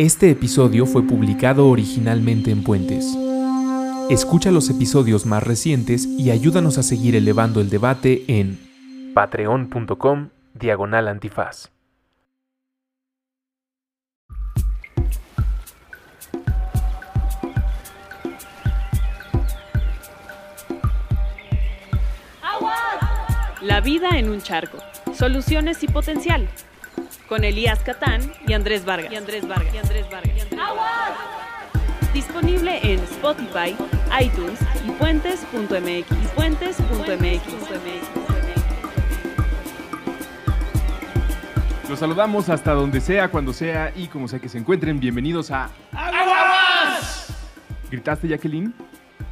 Este episodio fue publicado originalmente en Puentes. Escucha los episodios más recientes y ayúdanos a seguir elevando el debate en patreon.com diagonal antifaz. La vida en un charco. Soluciones y potencial. Con Elías Catán y Andrés Vargas. Y Andrés Vargas. Y Andrés Vargas. Y Andrés Vargas. Disponible en Spotify, iTunes y puentes.mx. Y puentes.mx. Los saludamos hasta donde sea, cuando sea y como sea que se encuentren. Bienvenidos a ¡Aguas! ¿Gritaste, Jacqueline?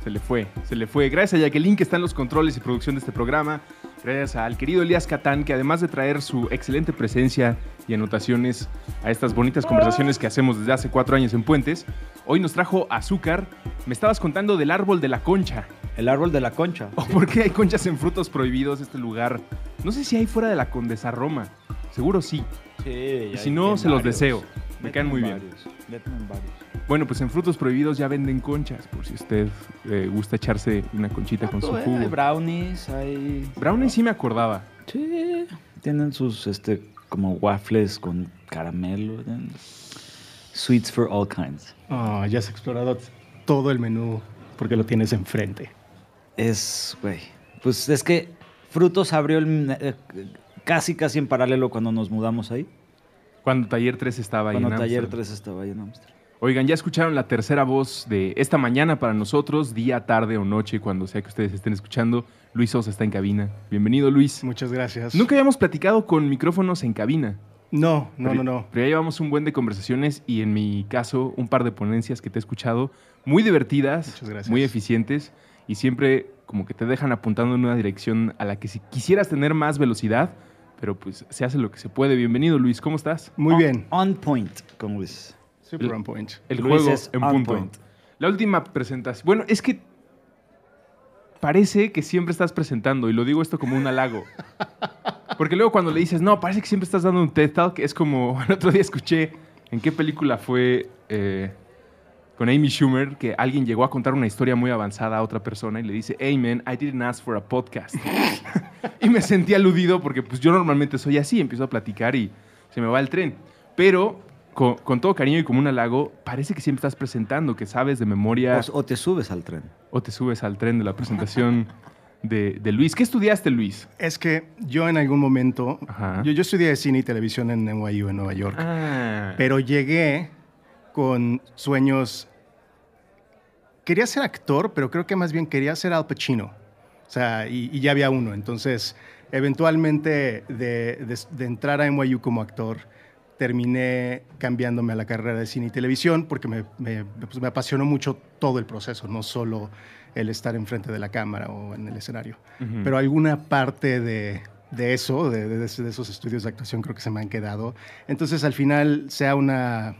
Se le fue, se le fue. Gracias a Jacqueline que está en los controles y producción de este programa. Gracias al querido Elías Catán que además de traer su excelente presencia y anotaciones a estas bonitas conversaciones que hacemos desde hace cuatro años en Puentes, hoy nos trajo azúcar. Me estabas contando del árbol de la concha. El árbol de la concha. ¿O por qué hay conchas en frutos prohibidos este lugar? No sé si hay fuera de la Condesa Roma. Seguro sí. Sí, Y si no, se los deseo. Me caen muy bien. Bueno, pues en Frutos Prohibidos ya venden conchas, por si usted eh, gusta echarse una conchita con su Hay jugo. brownies, hay... Brownie sí me acordaba. Sí, tienen sus, este, como waffles con caramelo. tienen Sweets for all kinds. Oh, ya has explorado todo el menú porque lo tienes enfrente. Es, güey, pues es que Frutos abrió el, eh, casi, casi en paralelo cuando nos mudamos ahí. Cuando Taller 3 estaba ahí Cuando en Taller Ámsterdam. 3 estaba ahí en Amsterdam. Oigan, ya escucharon la tercera voz de esta mañana para nosotros, día, tarde o noche, cuando sea que ustedes estén escuchando. Luis Sosa está en cabina. Bienvenido, Luis. Muchas gracias. Nunca habíamos platicado con micrófonos en cabina. No, no, Pero- no, no. Pero ya llevamos un buen de conversaciones y en mi caso un par de ponencias que te he escuchado muy divertidas, Muchas gracias. muy eficientes y siempre como que te dejan apuntando en una dirección a la que si quisieras tener más velocidad, pero pues se hace lo que se puede. Bienvenido Luis, ¿cómo estás? Muy On- bien. On point con Luis. Super on point. El Luis juego es en on punto. point. La última presentación. Bueno, es que parece que siempre estás presentando y lo digo esto como un halago. Porque luego cuando le dices, no, parece que siempre estás dando un TED Talk, es como, el otro día escuché, ¿en qué película fue eh, con Amy Schumer que alguien llegó a contar una historia muy avanzada a otra persona y le dice, hey man, I didn't ask for a podcast. y me sentí aludido porque pues yo normalmente soy así, empiezo a platicar y se me va el tren. Pero con, con todo cariño y como un halago, parece que siempre estás presentando, que sabes de memoria O, o te subes al tren. o te subes al tren de la presentación de, de Luis. ¿Qué estudiaste, Luis? Es que yo en algún momento, yo, yo estudié cine y televisión en NYU, en Nueva York, Ah, pero llegué con sueños... Quería ser actor, pero creo que más bien quería ser Al Pacino. O sea, y, y ya había uno. Entonces, eventualmente de, de- de entrar a NYU como actor, terminé cambiándome a la carrera de cine y televisión porque me, me- pues, me apasionó mucho todo el proceso, no solo el estar enfrente de la cámara o en el escenario. Ujú. Pero alguna parte de, de eso, de, de- de esos estudios de actuación, creo que se me han quedado. Entonces, al final, sea una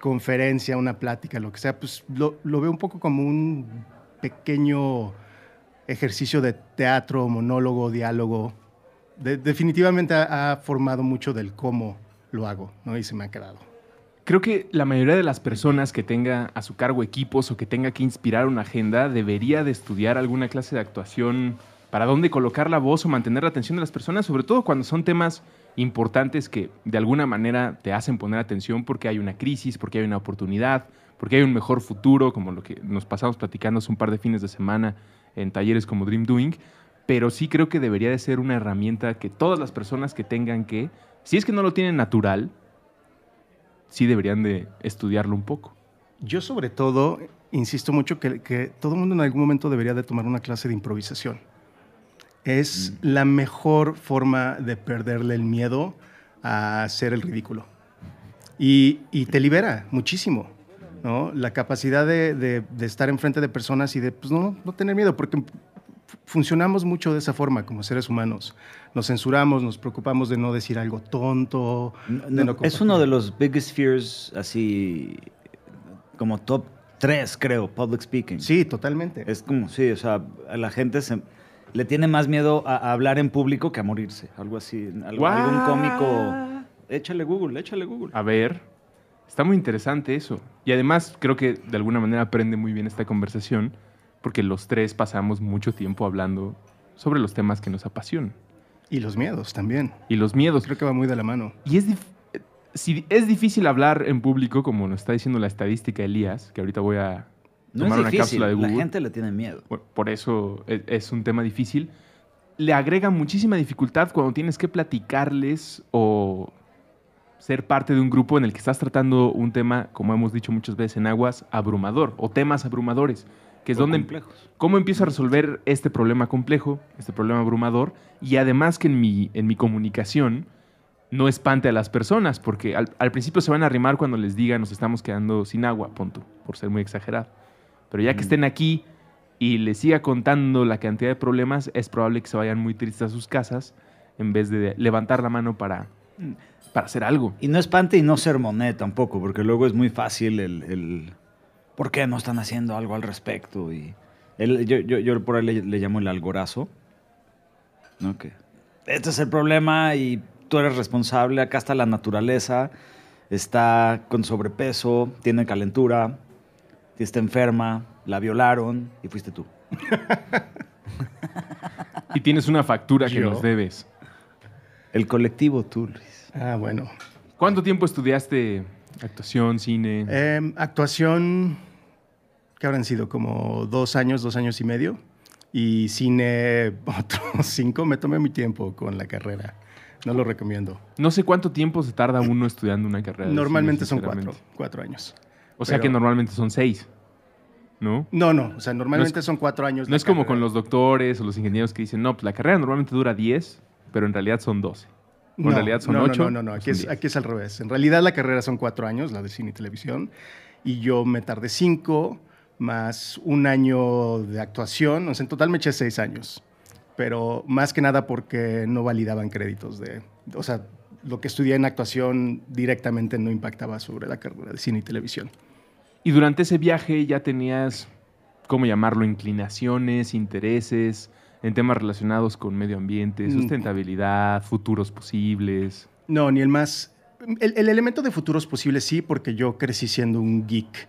conferencia, una plática, lo que sea, pues lo, lo veo un poco como un pequeño ejercicio de teatro, monólogo, diálogo. De- definitivamente ha, ha formado mucho del cómo lo hago, ¿no? Y se me ha quedado. Creo que la mayoría de las personas que tenga a su cargo equipos o que tenga que inspirar una agenda debería de estudiar alguna clase de actuación para dónde colocar la voz o mantener la atención de las personas, sobre todo cuando son temas importantes que de alguna manera te hacen poner atención porque hay una crisis, porque hay una oportunidad, porque hay un mejor futuro, como lo que nos pasamos platicando hace un par de fines de semana en talleres como Dream Doing, pero sí creo que debería de ser una herramienta que todas las personas que tengan que, si es que no lo tienen natural, sí deberían de estudiarlo un poco. Yo sobre todo insisto mucho que, que todo el mundo en algún momento debería de tomar una clase de improvisación. Es la mejor forma de perderle el miedo a hacer el ridículo. Y, y te libera muchísimo, ¿no? La capacidad de, de- de estar enfrente de personas y de pues, no, no tener miedo, porque funcionamos mucho de esa forma como seres humanos. Nos censuramos, nos preocupamos de no decir algo tonto. No, de no es uno de los biggest fears, así como top 3, creo, public speaking. Sí, totalmente. Es como, sí, o sea, a la gente se, le tiene más miedo a, a hablar en público que a morirse. Algo así. algo- algún cómico. Échale Google, échale Google. A ver, Está muy interesante eso. Y además creo que de alguna manera aprende muy bien esta conversación porque los tres pasamos mucho tiempo hablando sobre los temas que nos apasionan. Y los miedos también. Y los miedos. Creo que va muy de la mano. Y es, dif- si es difícil hablar en público, como nos está diciendo la estadística Elías, que ahorita voy a No tomar es una difícil, cápsula de la Google. gente le tiene miedo. Bueno, Por eso e- es un tema difícil. Le agrega muchísima dificultad cuando tienes que platicarles o ser parte de un grupo en el que estás tratando un tema, como hemos dicho muchas veces en Aguas, abrumador o temas abrumadores, que es O donde complejos. cómo empiezo a resolver este problema complejo, este problema abrumador, y además que en mi, en mi comunicación no espante a las personas, porque al, al principio se van a arrimar cuando les diga nos estamos quedando sin agua, punto, por ser muy exagerado. Pero ya que estén aquí y les siga contando la cantidad de problemas, es probable que se vayan muy tristes a sus casas en vez de levantar la mano para, para hacer algo. Y no espante y no sermoné tampoco, porque luego es muy fácil el, el ¿por qué no están haciendo algo al respecto? Y el- yo, yo, yo por ahí le, le llamo el algorazo. ¿no? Que este es el problema y tú eres responsable, acá está la naturaleza, está con sobrepeso, tiene calentura, está enferma, la violaron y fuiste tú. Y tienes una factura que Yo. nos debes. El colectivo tú, Luis. Ah, bueno. ¿Cuánto tiempo estudiaste actuación, cine? Em, actuación, que habrán sido como dos años, dos años y medio. Y cine, otros cinco. Me tomé mi tiempo con la carrera. No lo recomiendo. No sé cuánto tiempo se tarda uno estudiando una carrera. de Normalmente cine, son cuatro, cuatro años. O sea pero- que normalmente son seis, ¿no? No, no, o sea, normalmente No es- son cuatro años. No es como carrera. con los doctores o los ingenieros que dicen, no, pues la carrera normalmente dura 10, pero en realidad son 12. O en realidad son no, no, ocho, No, no, no, o aquí es, aquí es al revés. En realidad la carrera son cuatro años, la de cine y televisión, y yo me tardé cinco, más un año de actuación, o sea, en total me eché seis años, pero más que nada porque no validaban créditos de, o sea, lo que estudié en actuación directamente no impactaba sobre la carrera de cine y televisión. Y durante ese viaje ya tenías, ¿cómo llamarlo? Inclinaciones, intereses en temas relacionados con medio ambiente, Mm. sustentabilidad, futuros posibles. No, ni el más. El, el elemento de futuros posibles sí, porque yo crecí siendo un geek,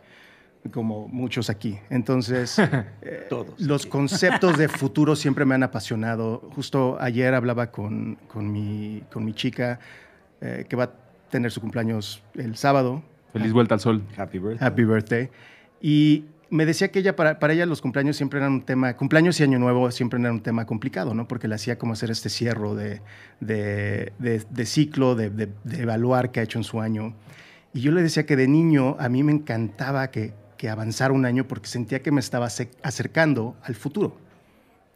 como muchos aquí. Entonces, eh, Todos. los conceptos de futuro siempre me han apasionado. Justo ayer hablaba con, con, mi, con mi chica, eh, que va a tener su cumpleaños el sábado. Feliz vuelta al sol. Happy birthday. Happy birthday. Y me decía que ella, para, para ella los cumpleaños siempre eran un tema, cumpleaños y año nuevo siempre eran un tema complicado, ¿no? Porque le hacía como hacer este cierro de, de, de- de ciclo, de, de- de evaluar qué ha hecho en su año. Y yo le decía que de niño a mí me encantaba que, que avanzara un año porque sentía que me estaba ace- acercando al futuro.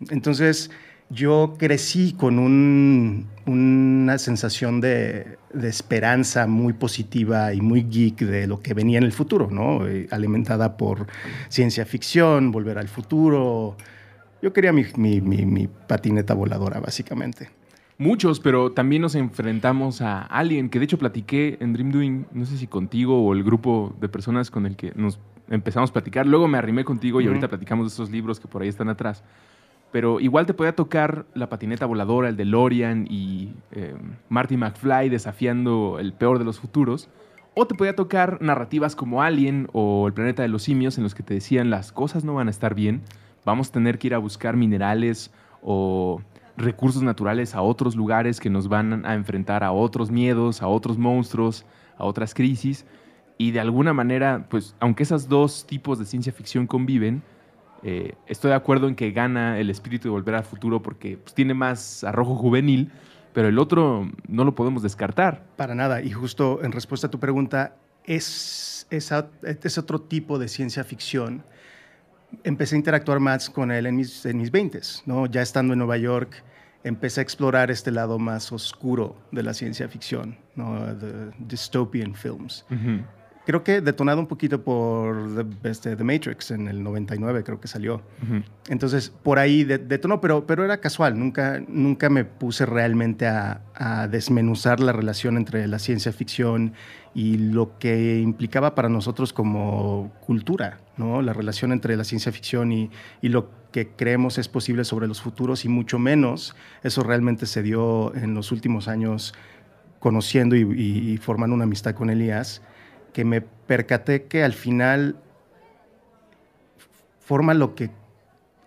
Entonces, yo crecí con un- una sensación de, esperanza muy positiva y muy geek de lo que venía en el futuro, ¿no? Eh, alimentada por ciencia ficción, volver al futuro. Yo quería mi, patineta voladora, básicamente. Muchos, pero también nos enfrentamos a alguien que de hecho platiqué en Dream Doing, no sé si contigo o el grupo de personas con el que nos empezamos a platicar. Luego me arrimé contigo y Ujú. ahorita platicamos de esos libros que por ahí están atrás. Pero igual te podía tocar la patineta voladora, el DeLorean y eh, Marty McFly desafiando el peor de los futuros. O te podía tocar narrativas como Alien o El planeta de los simios en los que te decían las cosas no van a estar bien, vamos a tener que ir a buscar minerales o recursos naturales a otros lugares que nos van a enfrentar a otros miedos, a otros monstruos, a otras crisis. Y de alguna manera, pues aunque esos dos tipos de ciencia ficción conviven, eh, estoy de acuerdo en que gana el espíritu de volver al futuro porque pues, tiene más arrojo juvenil, pero el otro no lo podemos descartar. Para nada. Y justo en respuesta a tu pregunta, es, esa- es otro tipo de ciencia ficción. Empecé a interactuar más con él en mis, en mis 20, ¿no? Ya estando en Nueva York, empecé a explorar este lado más oscuro de la ciencia ficción, ¿no? The dystopian films. Creo que detonado un poquito por The, este, The Matrix en el 99, creo que salió. Ujú. Entonces, por ahí de- detonó, pero, pero era casual. Nunca, nunca me puse realmente a, a desmenuzar la relación entre la ciencia ficción y lo que implicaba para nosotros como cultura, ¿no? La relación entre la ciencia ficción y, y lo que creemos es posible sobre los futuros y mucho menos eso realmente se dio en los últimos años conociendo y, y- y formando una amistad con Elías que me percaté que al final forma lo que,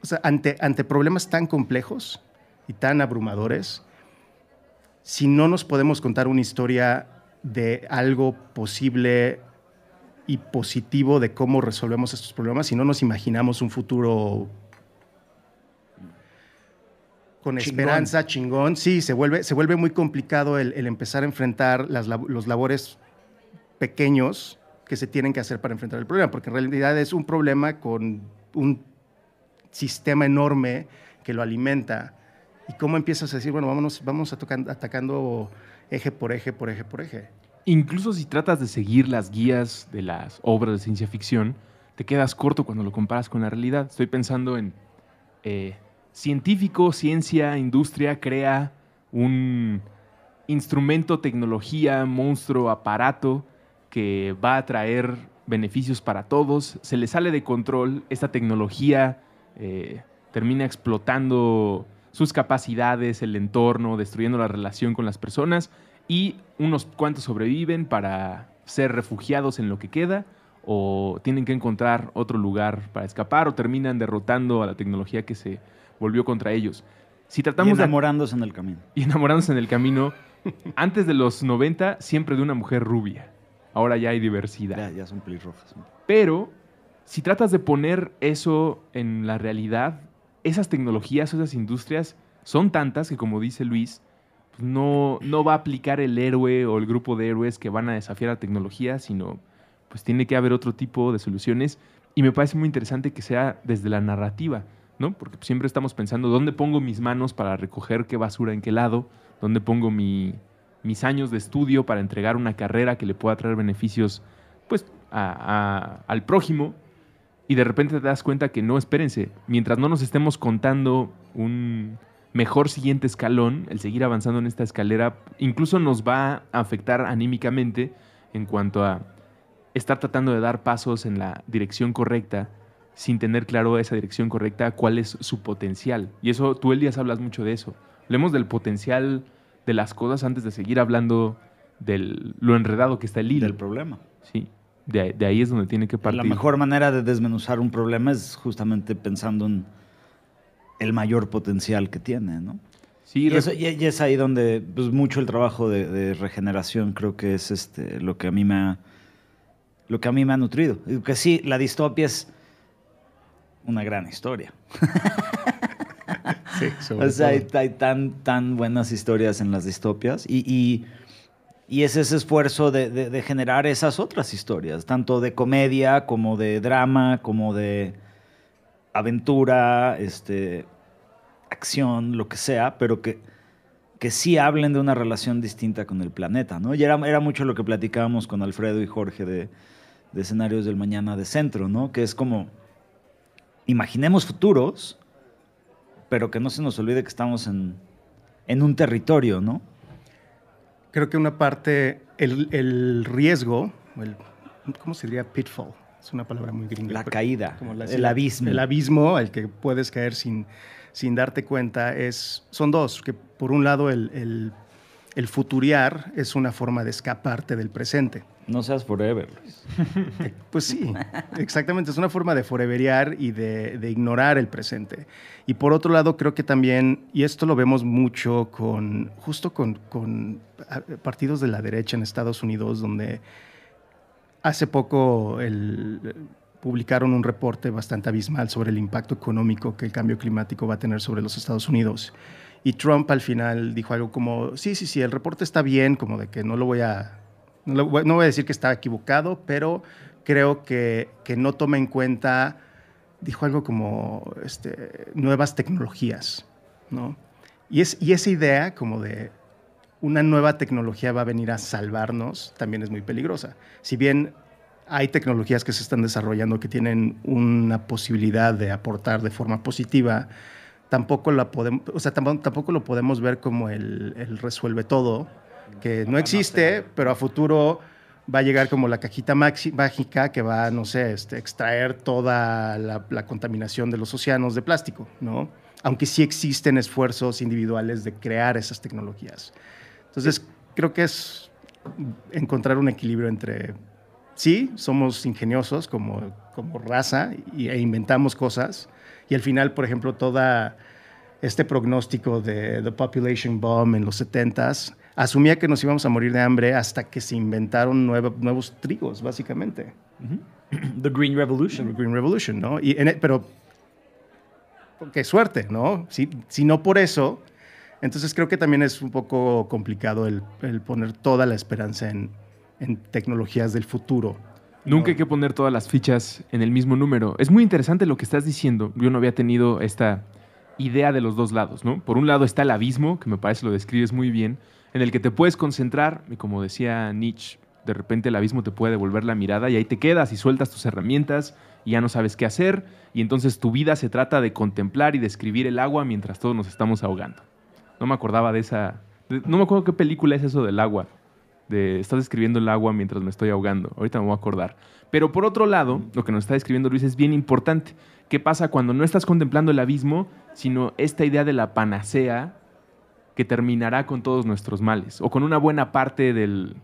o sea, ante, ante problemas tan complejos y tan abrumadores, si no nos podemos contar una historia de algo posible y positivo de cómo resolvemos estos problemas, si no nos imaginamos un futuro con Chingón. esperanza, chingón, sí, se vuelve, se vuelve muy complicado el, el empezar a enfrentar las, los labores pequeños que se tienen que hacer para enfrentar el problema, porque en realidad es un problema con un sistema enorme que lo alimenta. ¿Y cómo empiezas a decir, bueno, vámonos, vamos a tocan- atacando eje por eje, por eje, por eje? Incluso si tratas de seguir las guías de las obras de ciencia ficción, te quedas corto cuando lo comparas con la realidad. Estoy pensando en eh, científico, ciencia, industria crea un instrumento, tecnología, monstruo, aparato que va a traer beneficios para todos. Se le sale de control, esta tecnología eh, termina explotando sus capacidades, el entorno, destruyendo la relación con las personas y unos cuantos sobreviven para ser refugiados en lo que queda o tienen que encontrar otro lugar para escapar o terminan derrotando a la tecnología que se volvió contra ellos. Si Y tratamos de enamorándose en el camino. y enamorándose en el camino, antes de los 90 siempre de una mujer rubia. Ahora ya hay diversidad. Ya, ya son pelirrojas. Pero si tratas de poner eso en la realidad, esas tecnologías, esas industrias son tantas que, como dice Luis, pues no, no va a aplicar el héroe o el grupo de héroes que van a desafiar la tecnología, sino pues tiene que haber otro tipo de soluciones. Y me parece muy interesante que sea desde la narrativa, ¿no? Porque siempre estamos pensando, ¿dónde pongo mis manos para recoger qué basura en qué lado? ¿Dónde pongo mi- mis años de estudio para entregar una carrera que le pueda traer beneficios pues, al prójimo? Y de repente te das cuenta que no, espérense, mientras no nos estemos contando un mejor siguiente escalón, el seguir avanzando en esta escalera, incluso nos va a afectar anímicamente en cuanto a estar tratando de dar pasos en la dirección correcta sin tener claro esa dirección correcta, cuál es su potencial. Y eso, tú, Elías, hablas mucho de eso. Hablemos del potencial de las cosas antes de seguir hablando de lo enredado que está el hilo. Del problema. Sí, de, de ahí es donde tiene que partir. La mejor manera de desmenuzar un problema es justamente pensando en el mayor potencial que tiene, ¿no? Sí, Y, eso- y- y es ahí donde pues, mucho el trabajo de, de regeneración creo que es este, lo que a mí me ha, lo que a mí me ha nutrido. Y Que sí, la distopia es una gran historia. Sí, sobre O sea, hay, tan, tan buenas historias en las distopias y, y- y es ese esfuerzo de, de- de generar esas otras historias, tanto de comedia como de drama, como de aventura, este, acción, lo que sea, pero que, que sí hablen de una relación distinta con el planeta, ¿no? Y era, era mucho lo que platicábamos con Alfredo y Jorge de, de escenarios del mañana de centro, ¿no? Que es como, imaginemos futuros, pero que no se nos olvide que estamos en, en un territorio, ¿no? Creo que una parte, el, el riesgo, el, ¿cómo se diría? Pitfall. Es una palabra muy gringa. La caída, como la- el abismo. El abismo al que puedes caer sin, sin darte cuenta es, son dos. Que por un lado el, el, el futuriar es una forma de escaparte del presente. No seas forever. Luis. Pues sí, exactamente. Es una forma de foreverear y de, ignorar el presente. Y por otro lado, creo que también, y esto lo vemos mucho con, justo con, partidos de la derecha en Estados Unidos, donde hace poco publicaron un reporte bastante abismal sobre el impacto económico que el cambio climático va a tener sobre los Estados Unidos. Y Trump al final dijo algo como, sí, sí, sí, el reporte está bien, como de que no lo voy a, no, voy- a decir que está equivocado, pero creo que, que no toma en cuenta, dijo algo como este, nuevas tecnologías, ¿no? Y, es, y esa idea como de una nueva tecnología va a venir a salvarnos también es muy peligrosa. Si bien hay tecnologías que se están desarrollando que tienen una posibilidad de aportar de forma positiva, tampoco, la podemos, o sea, tampoco, lo podemos ver como el resuelve todo, que no existe, pero a futuro va a llegar como la cajita mágica que va, no sé, este, extraer toda la, la contaminación de los océanos de plástico, ¿no? Aunque sí existen esfuerzos individuales de crear esas tecnologías. Entonces, creo que es encontrar un equilibrio entre sí, somos ingeniosos como, como raza y, e inventamos cosas. Y al final, por ejemplo, toda este pronóstico de The Population Bomb en los 70s asumía que nos íbamos a morir de hambre hasta que se inventaron nuevos trigos, básicamente. The Green Revolution. The Green Revolution, ¿no? Y e, pero, qué suerte, ¿no? Si, si, no por eso, entonces creo que también es un poco complicado el, el poner toda la esperanza en, en tecnologías del futuro. Nunca hay que poner todas las fichas en el mismo número. Es muy interesante lo que estás diciendo. Yo no había tenido esta idea de los dos lados, ¿no? Por un lado está el abismo, que me parece lo describes muy bien, en el que te puedes concentrar, y como decía Nietzsche, de repente el abismo te puede devolver la mirada y ahí te quedas y sueltas tus herramientas y ya no sabes qué hacer, y entonces tu vida se trata de contemplar y describir el agua mientras todos nos estamos ahogando. No me acordaba de esa... no me acuerdo qué película es eso del agua de estás describiendo el agua mientras me estoy ahogando. Ahorita me voy a acordar. Pero por otro lado, lo que nos está describiendo Luis es bien importante. ¿Qué pasa cuando no estás contemplando el abismo, sino esta idea de la panacea que terminará con todos nuestros males o con una buena parte del,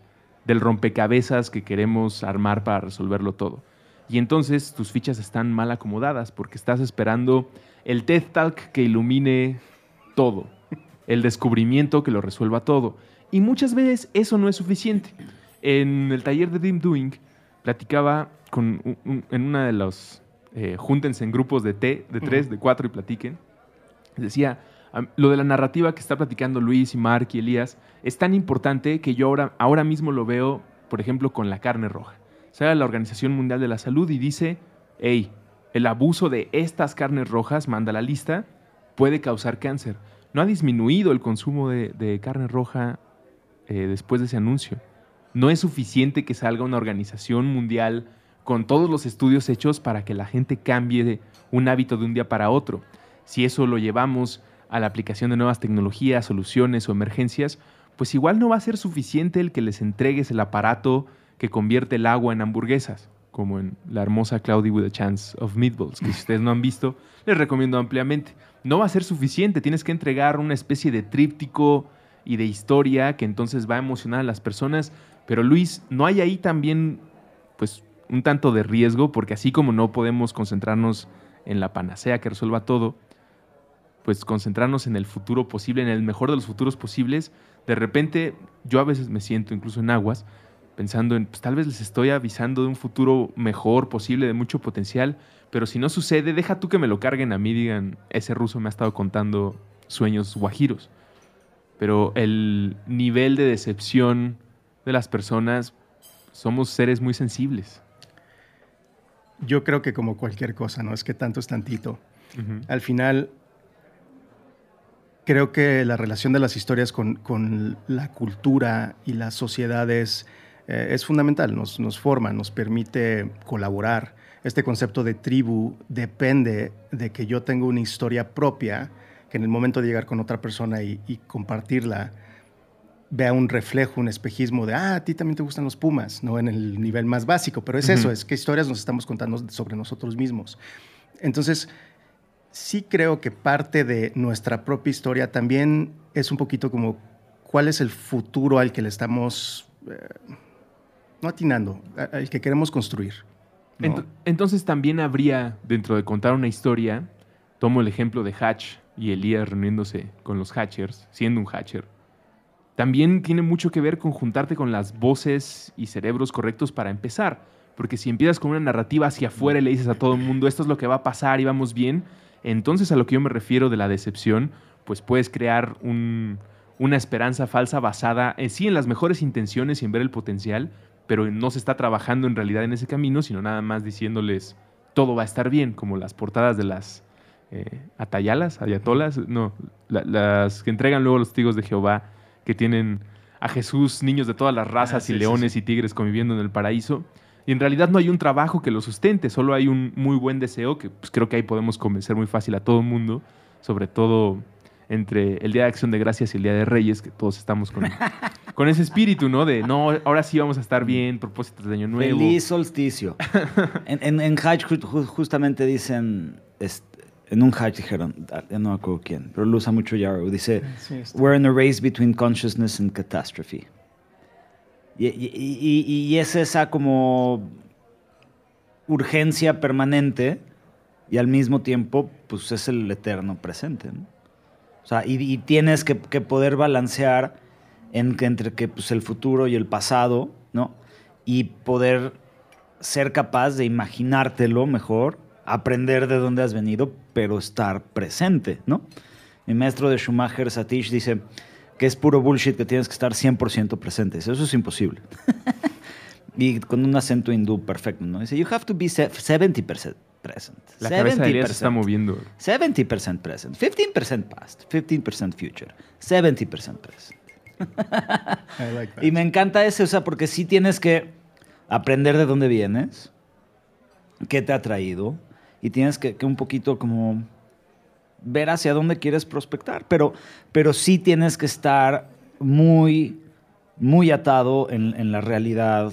del rompecabezas que queremos armar para resolverlo todo? Y entonces tus fichas están mal acomodadas porque estás esperando el TED Talk que ilumine todo, el descubrimiento que lo resuelva todo. Y muchas veces eso no es suficiente. En el taller de Deep Doing platicaba con en una de los eh, júntense en grupos de T, de tres, de cuatro y platiquen. Decía, lo de la narrativa que está platicando Luis y Mark y Elías es tan importante que yo ahora, ahora mismo lo veo, por ejemplo, con la carne roja. Sale la Organización Mundial de la Salud y dice, hey, el abuso de estas carnes rojas, manda la lista, puede causar cáncer. No ha disminuido el consumo de, de carne roja eh, después de ese anuncio. No es suficiente que salga una organización mundial con todos los estudios hechos para que la gente cambie un hábito de un día para otro. Si eso lo llevamos a la aplicación de nuevas tecnologías, soluciones o emergencias, pues igual no va a ser suficiente el que les entregues el aparato que convierte el agua en hamburguesas, como en la hermosa Cloudy with a Chance of Meatballs, que si ustedes no han visto, les recomiendo ampliamente. No va a ser suficiente, tienes que entregar una especie de tríptico y de historia que entonces va a emocionar a las personas. Pero Luis, ¿no hay ahí también pues un tanto de riesgo? Porque así como no podemos concentrarnos en la panacea que resuelva todo, pues concentrarnos en el futuro posible, en el mejor de los futuros posibles, de repente yo a veces me siento incluso en aguas pensando en, pues tal vez les estoy avisando de un futuro mejor posible, de mucho potencial, pero si no sucede, deja tú que me lo carguen a mí, digan, ese ruso me ha estado contando sueños guajiros pero el nivel de decepción de las personas, somos seres muy sensibles. Yo creo que como cualquier cosa, ¿no? Es que tanto es tantito. Al final, creo que la relación de las historias con, la cultura y las sociedades eh, es fundamental, nos, nos forma, nos permite colaborar. Este concepto de tribu depende de que yo tenga una historia propia que en el momento de llegar con otra persona y, compartirla, vea un reflejo, un espejismo de, ah, a ti también te gustan los pumas, ¿no? En el nivel más básico, pero es eso, es qué historias nos estamos contando sobre nosotros mismos. Entonces, sí creo que parte de nuestra propia historia también es un poquito como cuál es el futuro al que le estamos, eh, no atinando, al que queremos construir. Entonces también habría, dentro de contar una historia, tomo el ejemplo de Hatch, y Elías reuniéndose con los Hatchers, siendo un Hatcher, también tiene mucho que ver con juntarte con las voces y cerebros correctos para empezar. Porque si empiezas con una narrativa hacia afuera y le dices a todo el mundo esto es lo que va a pasar y vamos bien, entonces a lo que yo me refiero de la decepción, pues puedes crear una esperanza falsa basada en sí en las mejores intenciones y en ver el potencial, pero no se está trabajando en realidad en ese camino, sino nada más diciéndoles todo va a estar bien, como las portadas de las eh, atayalas, ayatolas, no, las que entregan luego los testigos de Jehová, que tienen a Jesús, niños de todas las razas ah, y leones y tigres conviviendo en el paraíso. Y en realidad no hay un trabajo que lo sustente, solo hay un muy buen deseo que pues, creo que ahí podemos convencer muy fácil a todo el mundo, sobre todo entre el Día de Acción de Gracias y el Día de Reyes, que todos estamos con, con ese espíritu, ¿no? De, no, ahora sí vamos a estar bien, propósitos de Año Nuevo. Feliz solsticio. en, en, Hajj justamente dicen, en un hack dijeron, ah, no me acuerdo quién, pero lo usa mucho Yarrow, dice, we're in a race between consciousness and catastrophe. Y, es esa como urgencia permanente y al mismo tiempo, pues es el eterno presente. O sea, y, tienes que, poder balancear entre que pues, el futuro y el pasado, ¿no? Y poder ser capaz de imaginártelo mejor, aprender de dónde has venido, pero estar presente, ¿no? Mi maestro de Schumacher, Satish, dice que es puro bullshit que tienes que estar 100% presente. Dice, Eso es imposible. y con un acento hindú perfecto, ¿no? Dice, you have to be se- 70% present. La cabeza de se está 70%. moviendo. 70% present, 15% past, 15% future, 70% present. I like that. Y me encanta ese, o sea, porque sí tienes que aprender de dónde vienes, qué te ha traído, y tienes que, que un poquito como ver hacia dónde quieres prospectar, pero, pero sí tienes que estar muy, muy atado en, la realidad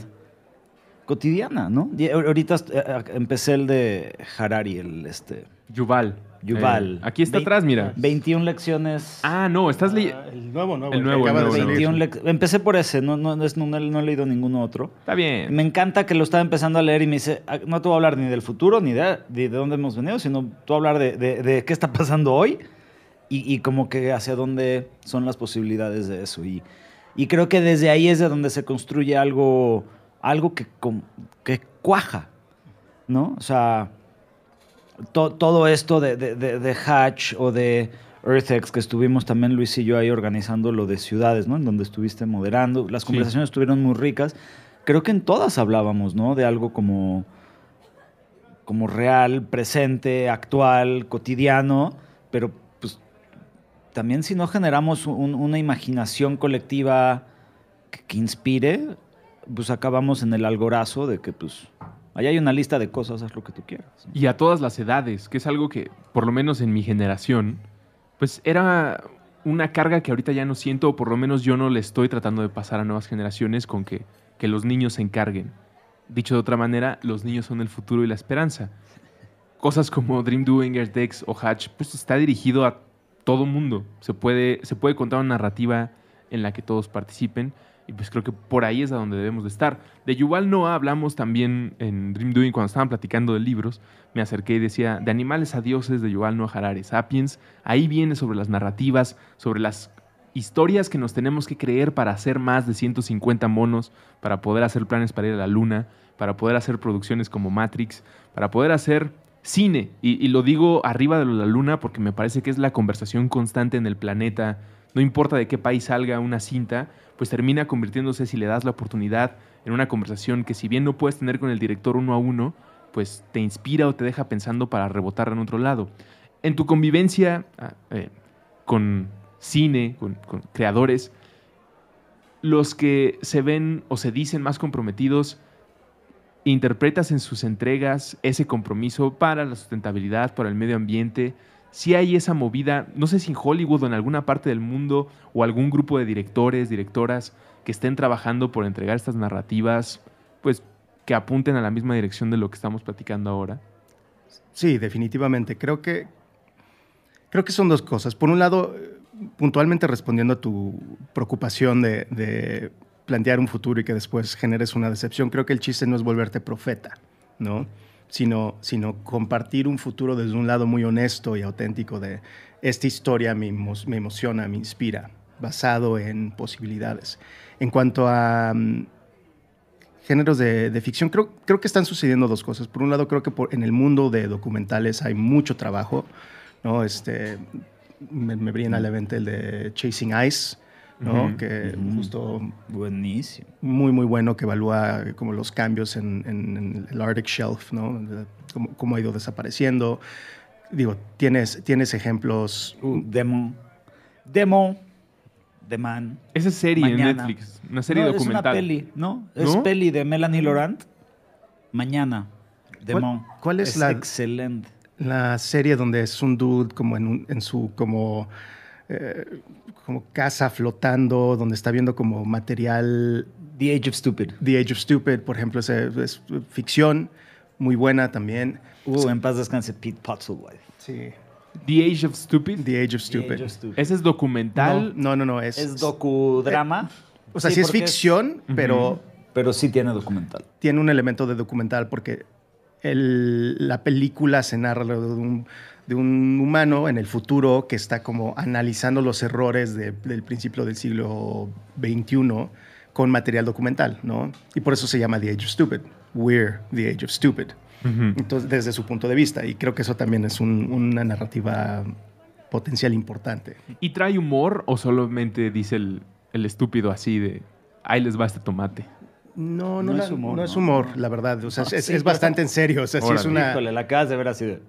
cotidiana, ¿no? Ahorita eh, empecé el de Harari, el este, Yuval. Yuval. Eh, aquí está atrás, mira. 21 lecciones. Ah, no, estás leyendo. Ah, el nuevo, nuevo. El nuevo, el nuevo, salir. 21 lec- Empecé por ese, no, no, es- no- no he leído ninguno otro. Está bien. Me encanta que lo estaba empezando a leer y me dice, "Ah, no te voy a hablar ni del futuro, ni de, de, de dónde hemos venido, sino te voy a hablar de, de- de qué está pasando hoy y, y como que hacia dónde son las posibilidades de eso. Y, y creo que desde ahí es de donde se construye algo, algo que, que cuaja, ¿no? O sea, to- todo esto de, de, de- de Hatch o de EarthX, que estuvimos también Luis y yo ahí organizando lo de ciudades, ¿no? En donde estuviste moderando. Las Sí. conversaciones estuvieron muy ricas. Creo que en todas hablábamos, ¿no? De algo como, como real, presente, actual, cotidiano, pero pues también si no generamos un- una imaginación colectiva que, que inspire, pues acabamos en el algorazo de que pues ahí hay una lista de cosas, haz lo que tú quieras. Y a todas las edades, que es algo que, por lo menos en mi generación, pues era una carga que ahorita ya no siento, o por lo menos yo no le estoy tratando de pasar a nuevas generaciones con que, que los niños se encarguen. Dicho de otra manera, los niños son el futuro y la esperanza. Cosas como Dream Doing, Dex o Hatch, pues está dirigido a todo mundo. Se puede, se puede contar una narrativa en la que todos participen. Y pues creo que por ahí es a donde debemos de estar. De Yuval Noah hablamos también en Dream Doing cuando estaban platicando de libros. Me acerqué y decía, de animales a dioses de Yuval Noah Harari, Sapiens. Ahí viene sobre las narrativas, sobre las historias que nos tenemos que creer para hacer más de 150 monos, para poder hacer planes para ir a la luna, para poder hacer producciones como Matrix, para poder hacer cine. Y, y lo digo arriba de la luna porque me parece que es la conversación constante en el planeta. No importa de qué país salga una cinta, pues termina convirtiéndose, si le das la oportunidad, en una conversación que si bien no puedes tener con el director uno a uno, pues te inspira o te deja pensando para rebotar en otro lado. En tu convivencia ah, eh, con cine, con, con creadores, los que se ven o se dicen más comprometidos, interpretas en sus entregas ese compromiso para la sustentabilidad, para el medio ambiente. Si hay esa movida, no sé si en Hollywood o en alguna parte del mundo o algún grupo de directores, directoras que estén trabajando por entregar estas narrativas, pues que apunten a la misma dirección de lo que estamos platicando ahora. Sí, definitivamente. Creo que, creo que son dos cosas. Por un lado, puntualmente respondiendo a tu preocupación de, de plantear un futuro y que después generes una decepción, creo que el chiste no es volverte profeta, ¿no? Sino, sino compartir un futuro desde un lado muy honesto y auténtico de esta historia me, me emociona, me inspira, basado en posibilidades. En cuanto a mm, géneros de, de ficción, creo, creo que están sucediendo dos cosas. Por un lado, creo que en el mundo de documentales hay mucho trabajo, ¿no? Este, me, me brilla a la mente el de Chasing Ice, ¿no? Que justo Buenísimo. muy, muy bueno, que evalúa como los cambios en, en- en el Arctic Shelf, ¿no? Cómo, cómo ha ido desapareciendo. Digo, tienes, tienes ejemplos... Uh, Demo. Demo. The Man. Esa es serie en. Netflix, una serie no, documental. Es una peli, ¿no? Es ¿No? peli de Melanie Laurent. Mañana. Demo. cuál es la- Excelente. La serie donde es un dude como en, un- en su como, eh, como casa flotando, donde está viendo como material The Age of Stupid. The Age of Stupid, por ejemplo, es, es ficción muy buena también. Uh, en paz descanse Pete Potzelwhite. Sí. The Age of Stupid. The Age of Stupid. Age of Stupid. Ese es documental. No, no, no, no, es, Es docudrama. O sea, Sí, sí, es ficción, pero Pero sí tiene documental. tiene un elemento de documental porque el- la película se narra lo de un, de un humano en el futuro que está como analizando los errores de- del principio del siglo XXI con material documental, ¿no? Y por eso se llama The Age of Stupid. We're the Age of Stupid. Entonces, desde su punto de vista. Y creo que eso también es un- una narrativa potencial importante. ¿Y trae humor o solamente dice el, el estúpido así de ahí les va este tomate? No, no, No la- es humor, no es humor, la verdad. O sea, es, Ah, es sí, pero bastante en serio. O sea, sí es una... Híjole, la acabas de ver así de...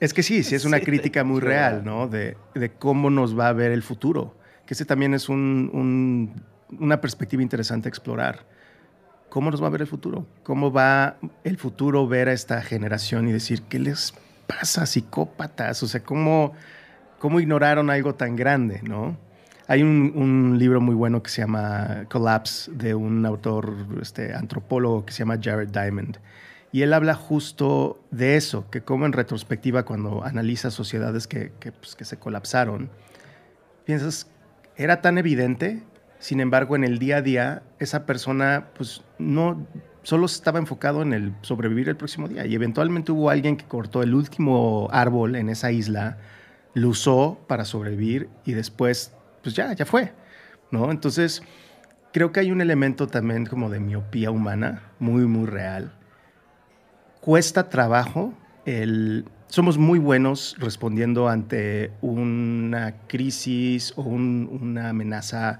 Es que sí, sí es una Sí, crítica muy real. ¿no? De, de cómo nos va a ver el futuro. Que ese también es un- un- una perspectiva interesante a explorar. ¿Cómo nos va a ver el futuro? ¿Cómo va el futuro ver a esta generación y decir, ¿qué les pasa, psicópatas? O sea, ¿cómo, cómo ignoraron algo tan grande, no? Hay un, un libro muy bueno que se llama Collapse de un autor este, antropólogo que se llama Jared Diamond. Y él habla justo de eso, que como en retrospectiva cuando analiza sociedades que, pues, que se colapsaron, piensas, era tan evidente, sin embargo en el día a día esa persona pues no solo estaba enfocado en el sobrevivir el próximo día y eventualmente hubo alguien que cortó el último árbol en esa isla, lo usó para sobrevivir y después pues ya, ya fue, ¿no? Entonces creo que hay un elemento también como de miopía humana muy, muy real cuesta trabajo el... Somos muy buenos respondiendo ante una crisis o un- una amenaza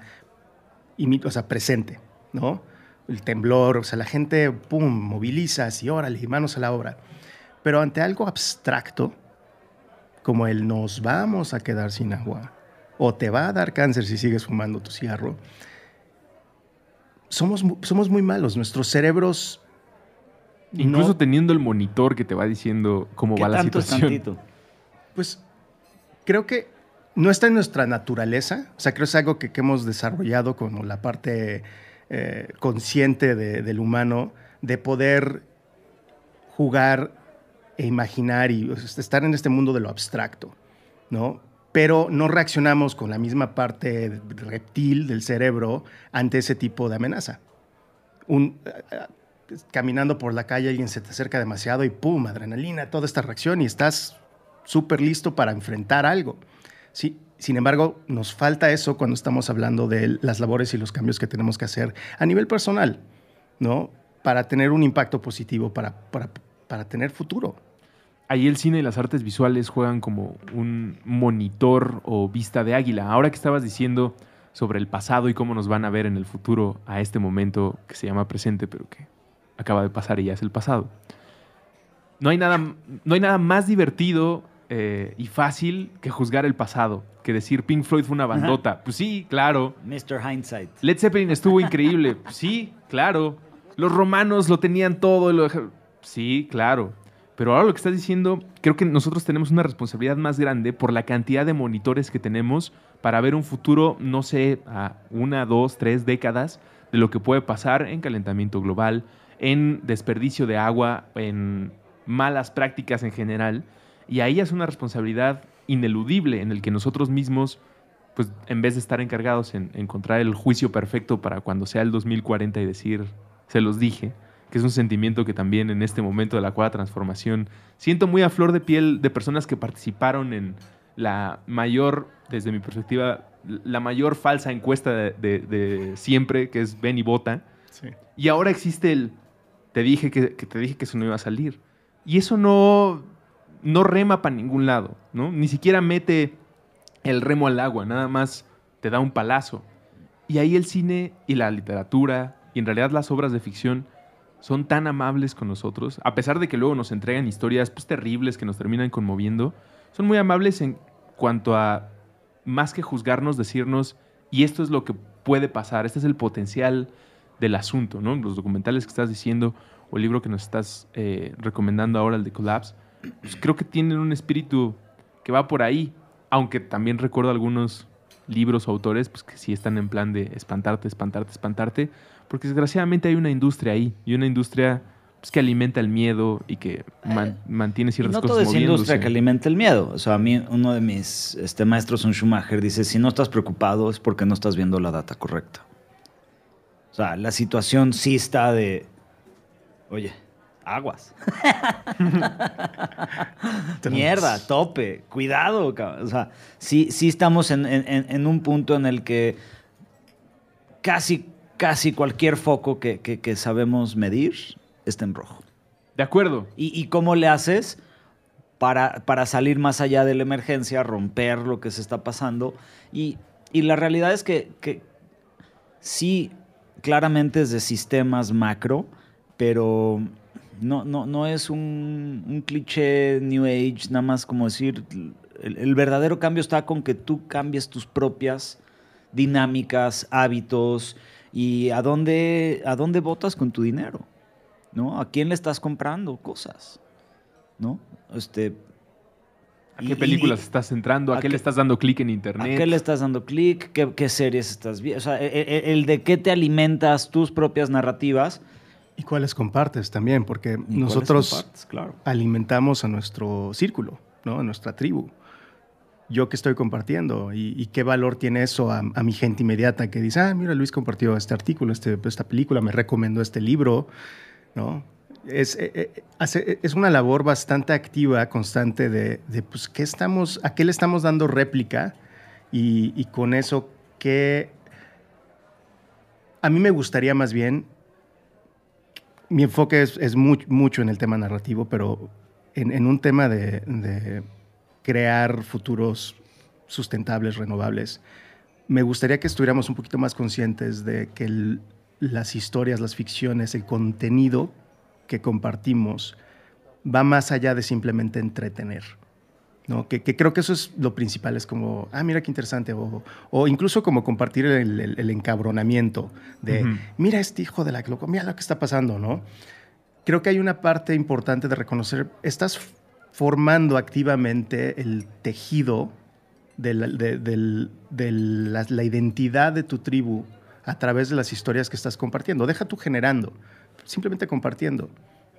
o presente, ¿no? El temblor, o sea, la gente, pum, moviliza así, órale, manos a la obra. Pero ante algo abstracto, como el nos vamos a quedar sin agua, o te va a dar cáncer si sigues fumando tu cigarro, somos, somos muy malos. Nuestros cerebros Incluso no- teniendo el monitor que te va diciendo cómo ¿Qué va la tanto es situación. tantito? Pues creo que no está en nuestra naturaleza. O sea, creo que es algo que, que hemos desarrollado como la parte eh, consciente de- del humano de poder jugar e imaginar y estar en este mundo de lo abstracto, ¿no? Pero no reaccionamos con la misma parte reptil del cerebro ante ese tipo de amenaza. Un, caminando por la calle alguien se te acerca demasiado y pum, adrenalina, toda esta reacción y estás súper listo para enfrentar algo. Sí, sin embargo, nos falta eso cuando estamos hablando de las labores y los cambios que tenemos que hacer a nivel personal, ¿no? Para tener un impacto positivo, para, para, para tener futuro. Ahí el cine y las artes visuales juegan como un monitor o vista de águila. Ahora que estabas diciendo sobre el pasado y cómo nos van a ver en el futuro a este momento que se llama presente, pero que acaba de pasar y ya es el pasado. No hay nada, no hay nada más divertido eh, y fácil que juzgar el pasado, que decir Pink Floyd fue una bandota. Pues sí, claro. Mr. Hindsight. Led Zeppelin estuvo increíble. Pues Sí, claro. Los romanos lo tenían todo. lo Sí, claro. Pero ahora lo que estás diciendo, creo que nosotros tenemos una responsabilidad más grande por la cantidad de monitores que tenemos para ver un futuro, no sé, a una, dos, tres décadas de lo que puede pasar en calentamiento global, en desperdicio de agua, en malas prácticas en general. Y ahí es una responsabilidad ineludible en el que nosotros mismos pues en vez de estar encargados en encontrar el juicio perfecto para cuando sea el 2040 y decir, se los dije, que es un sentimiento que también en este momento de la cuarta transformación siento muy a flor de piel de personas que participaron en la mayor, desde mi perspectiva, la mayor falsa encuesta de, de- de siempre, que es Ven y Vota. Y ahora existe el, te dije que, te dije que eso no iba a salir. Y eso no, no rema para ningún lado, ¿no? Ni siquiera mete el remo al agua, nada más te da un palazo. Y ahí el cine y la literatura, y en realidad las obras de ficción, son tan amables con nosotros, a pesar de que luego nos entregan historias pues, terribles que nos terminan conmoviendo, son muy amables en cuanto a, más que juzgarnos, decirnos, y esto es lo que puede pasar, este es el potencial del asunto, ¿no? Los documentales que estás diciendo, o el libro que nos estás eh, recomendando ahora, el de Collapse, pues creo que tienen un espíritu que va por ahí, aunque también recuerdo algunos libros o autores pues, que sí están en plan de espantarte, espantarte, espantarte, porque desgraciadamente hay una industria ahí, y una industria pues, que alimenta el miedo y que man- mantiene Y ciertas no cosas todo es industria que alimenta el miedo. O sea, a mí uno de mis este, maestros, un Schumacher, dice, si no estás preocupado es porque no estás viendo la data correcta. O sea, la situación sí está de, oye, aguas. Mierda, tope, cuidado. cabrón. O sea, sí, sí estamos en, en- en- en un punto en el que casi, casi cualquier foco que, que- que sabemos medir está en rojo. De acuerdo. ¿Y, y cómo le haces para, para salir más allá de la emergencia, romper lo que se está pasando? Y, y la realidad es que, que sí, claramente es de sistemas macro, pero no, no, no es un, cliché New Age, nada más como decir, el, el verdadero cambio está con que tú cambies tus propias dinámicas, hábitos y a dónde, a dónde votas con tu dinero. ¿no? ¿A quién le estás comprando cosas? ¿No? Este, ¿A qué y- películas y- estás entrando? ¿A, ¿a qué, qué- le estás dando clic en ¿A internet? qué le estás dando clic? ¿Qué, qué series estás viendo? O sea, e- e- el, de qué te alimentas tus propias narrativas. ¿Y cuáles compartes también? Porque nosotros claro. alimentamos a nuestro círculo, ¿no? a nuestra tribu. Yo que estoy compartiendo y, y qué valor tiene eso a, a mi gente inmediata que dice, ah, mira, Luis compartió este artículo, este, esta película, me recomendó este libro, ¿no? Es, eh, eh, hace- es una labor bastante activa, constante de, pues, ¿qué estamos, ¿a qué le estamos dando réplica? Y, con eso, ¿qué...? A mí me gustaría más bien mi enfoque es, es mu- mucho en el tema narrativo, pero en, en un tema de, de crear futuros sustentables, renovables, me gustaría que estuviéramos un poquito más conscientes de que las historias, las ficciones, el contenido que compartimos va más allá de simplemente entretener. ¿no? Que, que creo que eso es lo principal, es como, ah, mira qué interesante, o, o incluso como compartir el, el- el encabronamiento de, mira este hijo de la loco, mira lo que está pasando, ¿no? Creo que hay una parte importante de reconocer, estás formando activamente el tejido de la, de- del- de la- la identidad de tu tribu a través de las historias que estás compartiendo. Deja tú generando, simplemente compartiendo,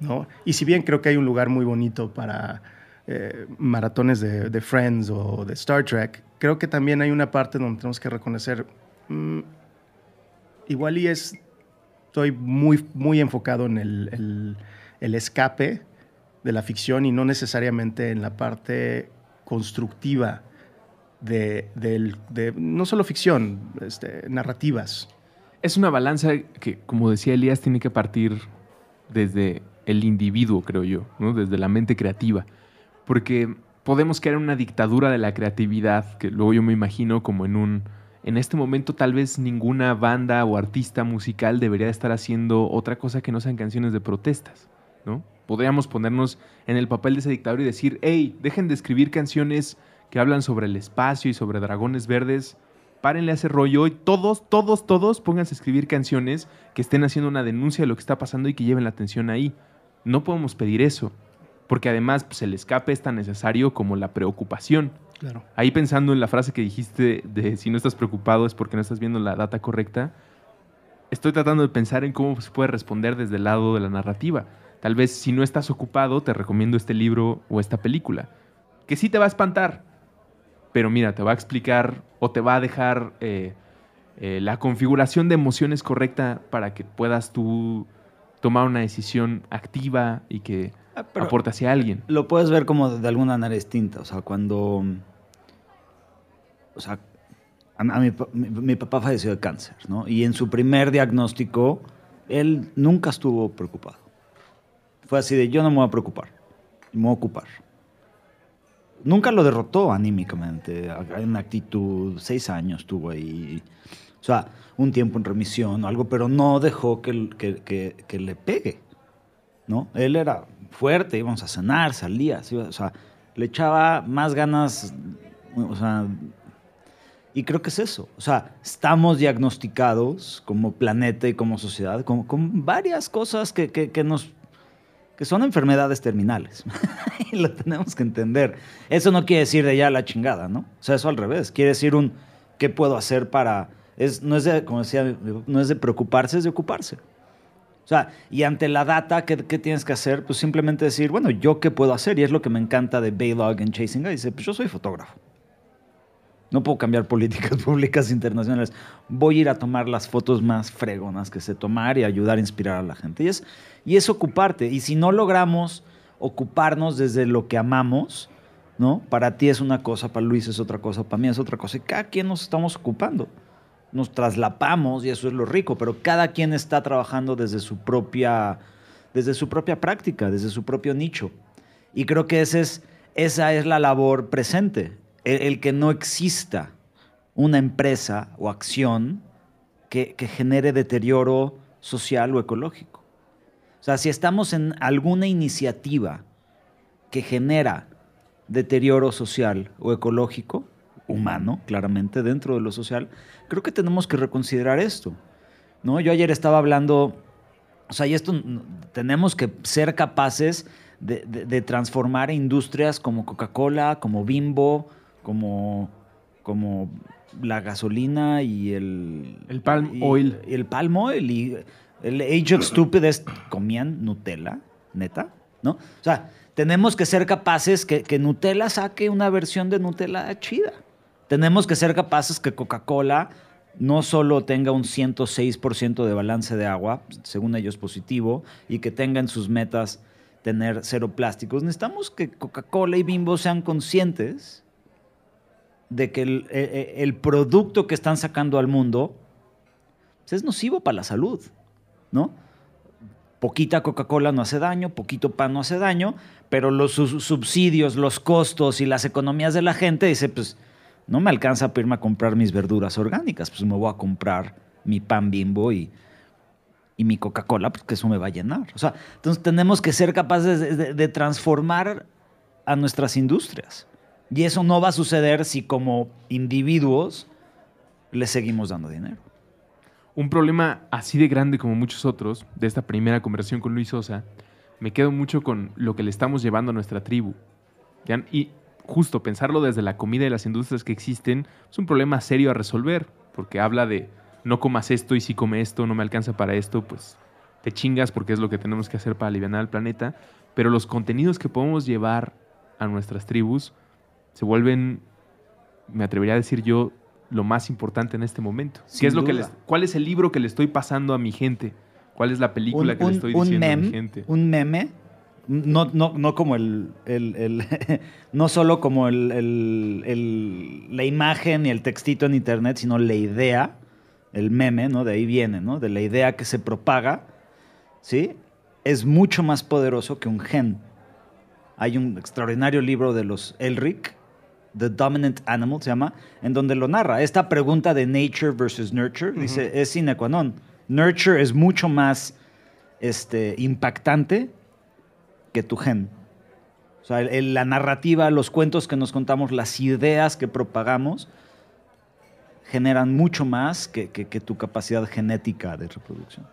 ¿no? Y si bien creo que hay un lugar muy bonito para eh, maratones de, Friends o de Star Trek, creo que también hay una parte donde tenemos que reconocer, mm, igual y es, estoy muy, muy enfocado en el, el- el escape de la ficción y no necesariamente en la parte constructiva de, de no solo ficción, este, narrativas. Es una balanza que, como decía Elías, tiene que partir desde el individuo, creo yo, ¿no? desde la mente creativa. Porque podemos en una dictadura de la creatividad, que luego yo me imagino como en un... En este momento tal vez ninguna banda o artista musical debería estar haciendo otra cosa que no sean canciones de protestas, ¿no? Podríamos ponernos en el papel de ese dictador y decir, hey, dejen de escribir canciones que hablan sobre el espacio y sobre dragones verdes, párenle a ese rollo y todos, todos, todos pónganse a escribir canciones que estén haciendo una denuncia de lo que está pasando y que lleven la atención ahí. No podemos pedir eso, porque además pues, el escape es tan necesario como la preocupación. Claro. Ahí pensando en la frase que dijiste de si no estás preocupado es porque no estás viendo la data correcta, estoy tratando de pensar en cómo se puede responder desde el lado de la narrativa. Tal vez si no estás ocupado, te recomiendo este libro o esta película, que sí te va a espantar, pero mira, te va a explicar o te va a dejar eh, eh, la configuración de emociones correcta para que puedas tú tomar una decisión activa y que Ah, aporte hacia alguien. Lo puedes ver como de alguna manera distinta. O sea, cuando. O sea, a, a mi, mi- mi papá falleció de cáncer, ¿no? Y en su primer diagnóstico, él nunca estuvo preocupado. Fue así de: yo no me voy a preocupar, me voy a ocupar. Nunca lo derrotó anímicamente. Una actitud, seis años tuvo ahí. O sea, un tiempo en remisión o algo, pero no dejó que, que- que- le pegue. ¿no? Él era fuerte, íbamos a cenar, salía, o sea, le echaba más ganas, o sea, y creo que es eso, o sea, estamos diagnosticados como planeta y como sociedad con, con varias cosas que- que nos que son enfermedades terminales y lo tenemos que entender. Eso no quiere decir de ya la chingada, ¿no? O sea, eso al revés, quiere decir un qué puedo hacer para es no es de como decía, no es de preocuparse, es de ocuparse. O sea, y ante la data, ¿qué, qué tienes que hacer? Pues simplemente decir, bueno, ¿yo qué puedo hacer? Y es lo que me encanta de Baylog en Chasing Guy. Dice, pues yo soy fotógrafo. No puedo cambiar políticas públicas internacionales. Voy a ir a tomar las fotos más fregonas que sé tomar y ayudar a inspirar a la gente. Y es, ocuparte. Y si no logramos ocuparnos desde lo que amamos, ¿no? Para ti es una cosa, para Luis es otra cosa, para mí es otra cosa. Y cada quien nos estamos ocupando. Nos traslapamos y eso es lo rico, pero cada quien está trabajando desde su propia, desde su propia práctica, desde su propio nicho. Y creo que ese es, esa es la labor presente el, que no exista una empresa o acción que, genere deterioro social o ecológico. O sea, si estamos en alguna iniciativa que genera deterioro social o ecológico, humano, claramente, dentro de lo social, creo que tenemos que reconsiderar esto. ¿no? Yo ayer estaba hablando, o sea, y esto tenemos que ser capaces de, de transformar industrias como Coca-Cola, como Bimbo, como, como la gasolina y el... El palm oil. Y el palm oil y el Age of Stupid comían Nutella, neta, ¿no? O sea, tenemos que ser capaces que, que Nutella saque una versión de Nutella chida. Tenemos que ser capaces que Coca-Cola no solo tenga un 106% de balance de agua, según ellos positivo, y que tenga en sus metas tener cero plásticos. Necesitamos que Coca-Cola y Bimbo sean conscientes de que eh, eh, el, producto que están sacando al mundo pues, es nocivo para la salud, ¿no? Poquita Coca-Cola no hace daño, poquito pan no hace daño, pero los subsidios, los costos y las economías de la gente dice, pues no me alcanza para irme a comprar mis verduras orgánicas, pues me voy a comprar mi pan bimbo y, y mi Coca-Cola, porque eso me va a llenar. O sea, entonces tenemos que ser capaces de transformar a nuestras industrias. Y eso no va a suceder si como individuos le seguimos dando dinero. Un problema así de grande como muchos otros de esta primera conversación con Luis Sosa, me quedo mucho con lo que le estamos llevando a nuestra tribu. Y justo pensarlo desde la comida y las industrias que existen es un problema serio a resolver, porque habla de no comas esto y si come esto no me alcanza para esto, pues te chingas porque es lo que tenemos que hacer para aliviar al planeta. Pero los contenidos que podemos llevar a nuestras tribus se vuelven, me atrevería a decir yo, lo más importante en este momento. ¿Qué es lo que les, ¿Cuál es el libro que le estoy pasando a mi gente? ¿Cuál es la película que le estoy diciendo a mi gente? Un meme, no, no, no como el, no solo como el, la imagen y el textito en internet, sino la idea, el meme, ¿no? De ahí viene, ¿no? De la idea que se propaga, ¿sí? Es mucho más poderoso que un gen. Hay un extraordinario libro de los Elric, The Dominant Animal, se llama, en donde lo narra. Esta pregunta de nature versus nurture, dice, es sine qua non. Nurture es mucho más este, impactante que tu gen. O sea, la narrativa, los cuentos que nos contamos, las ideas que propagamos, generan mucho más que, que tu capacidad genética de reproducción.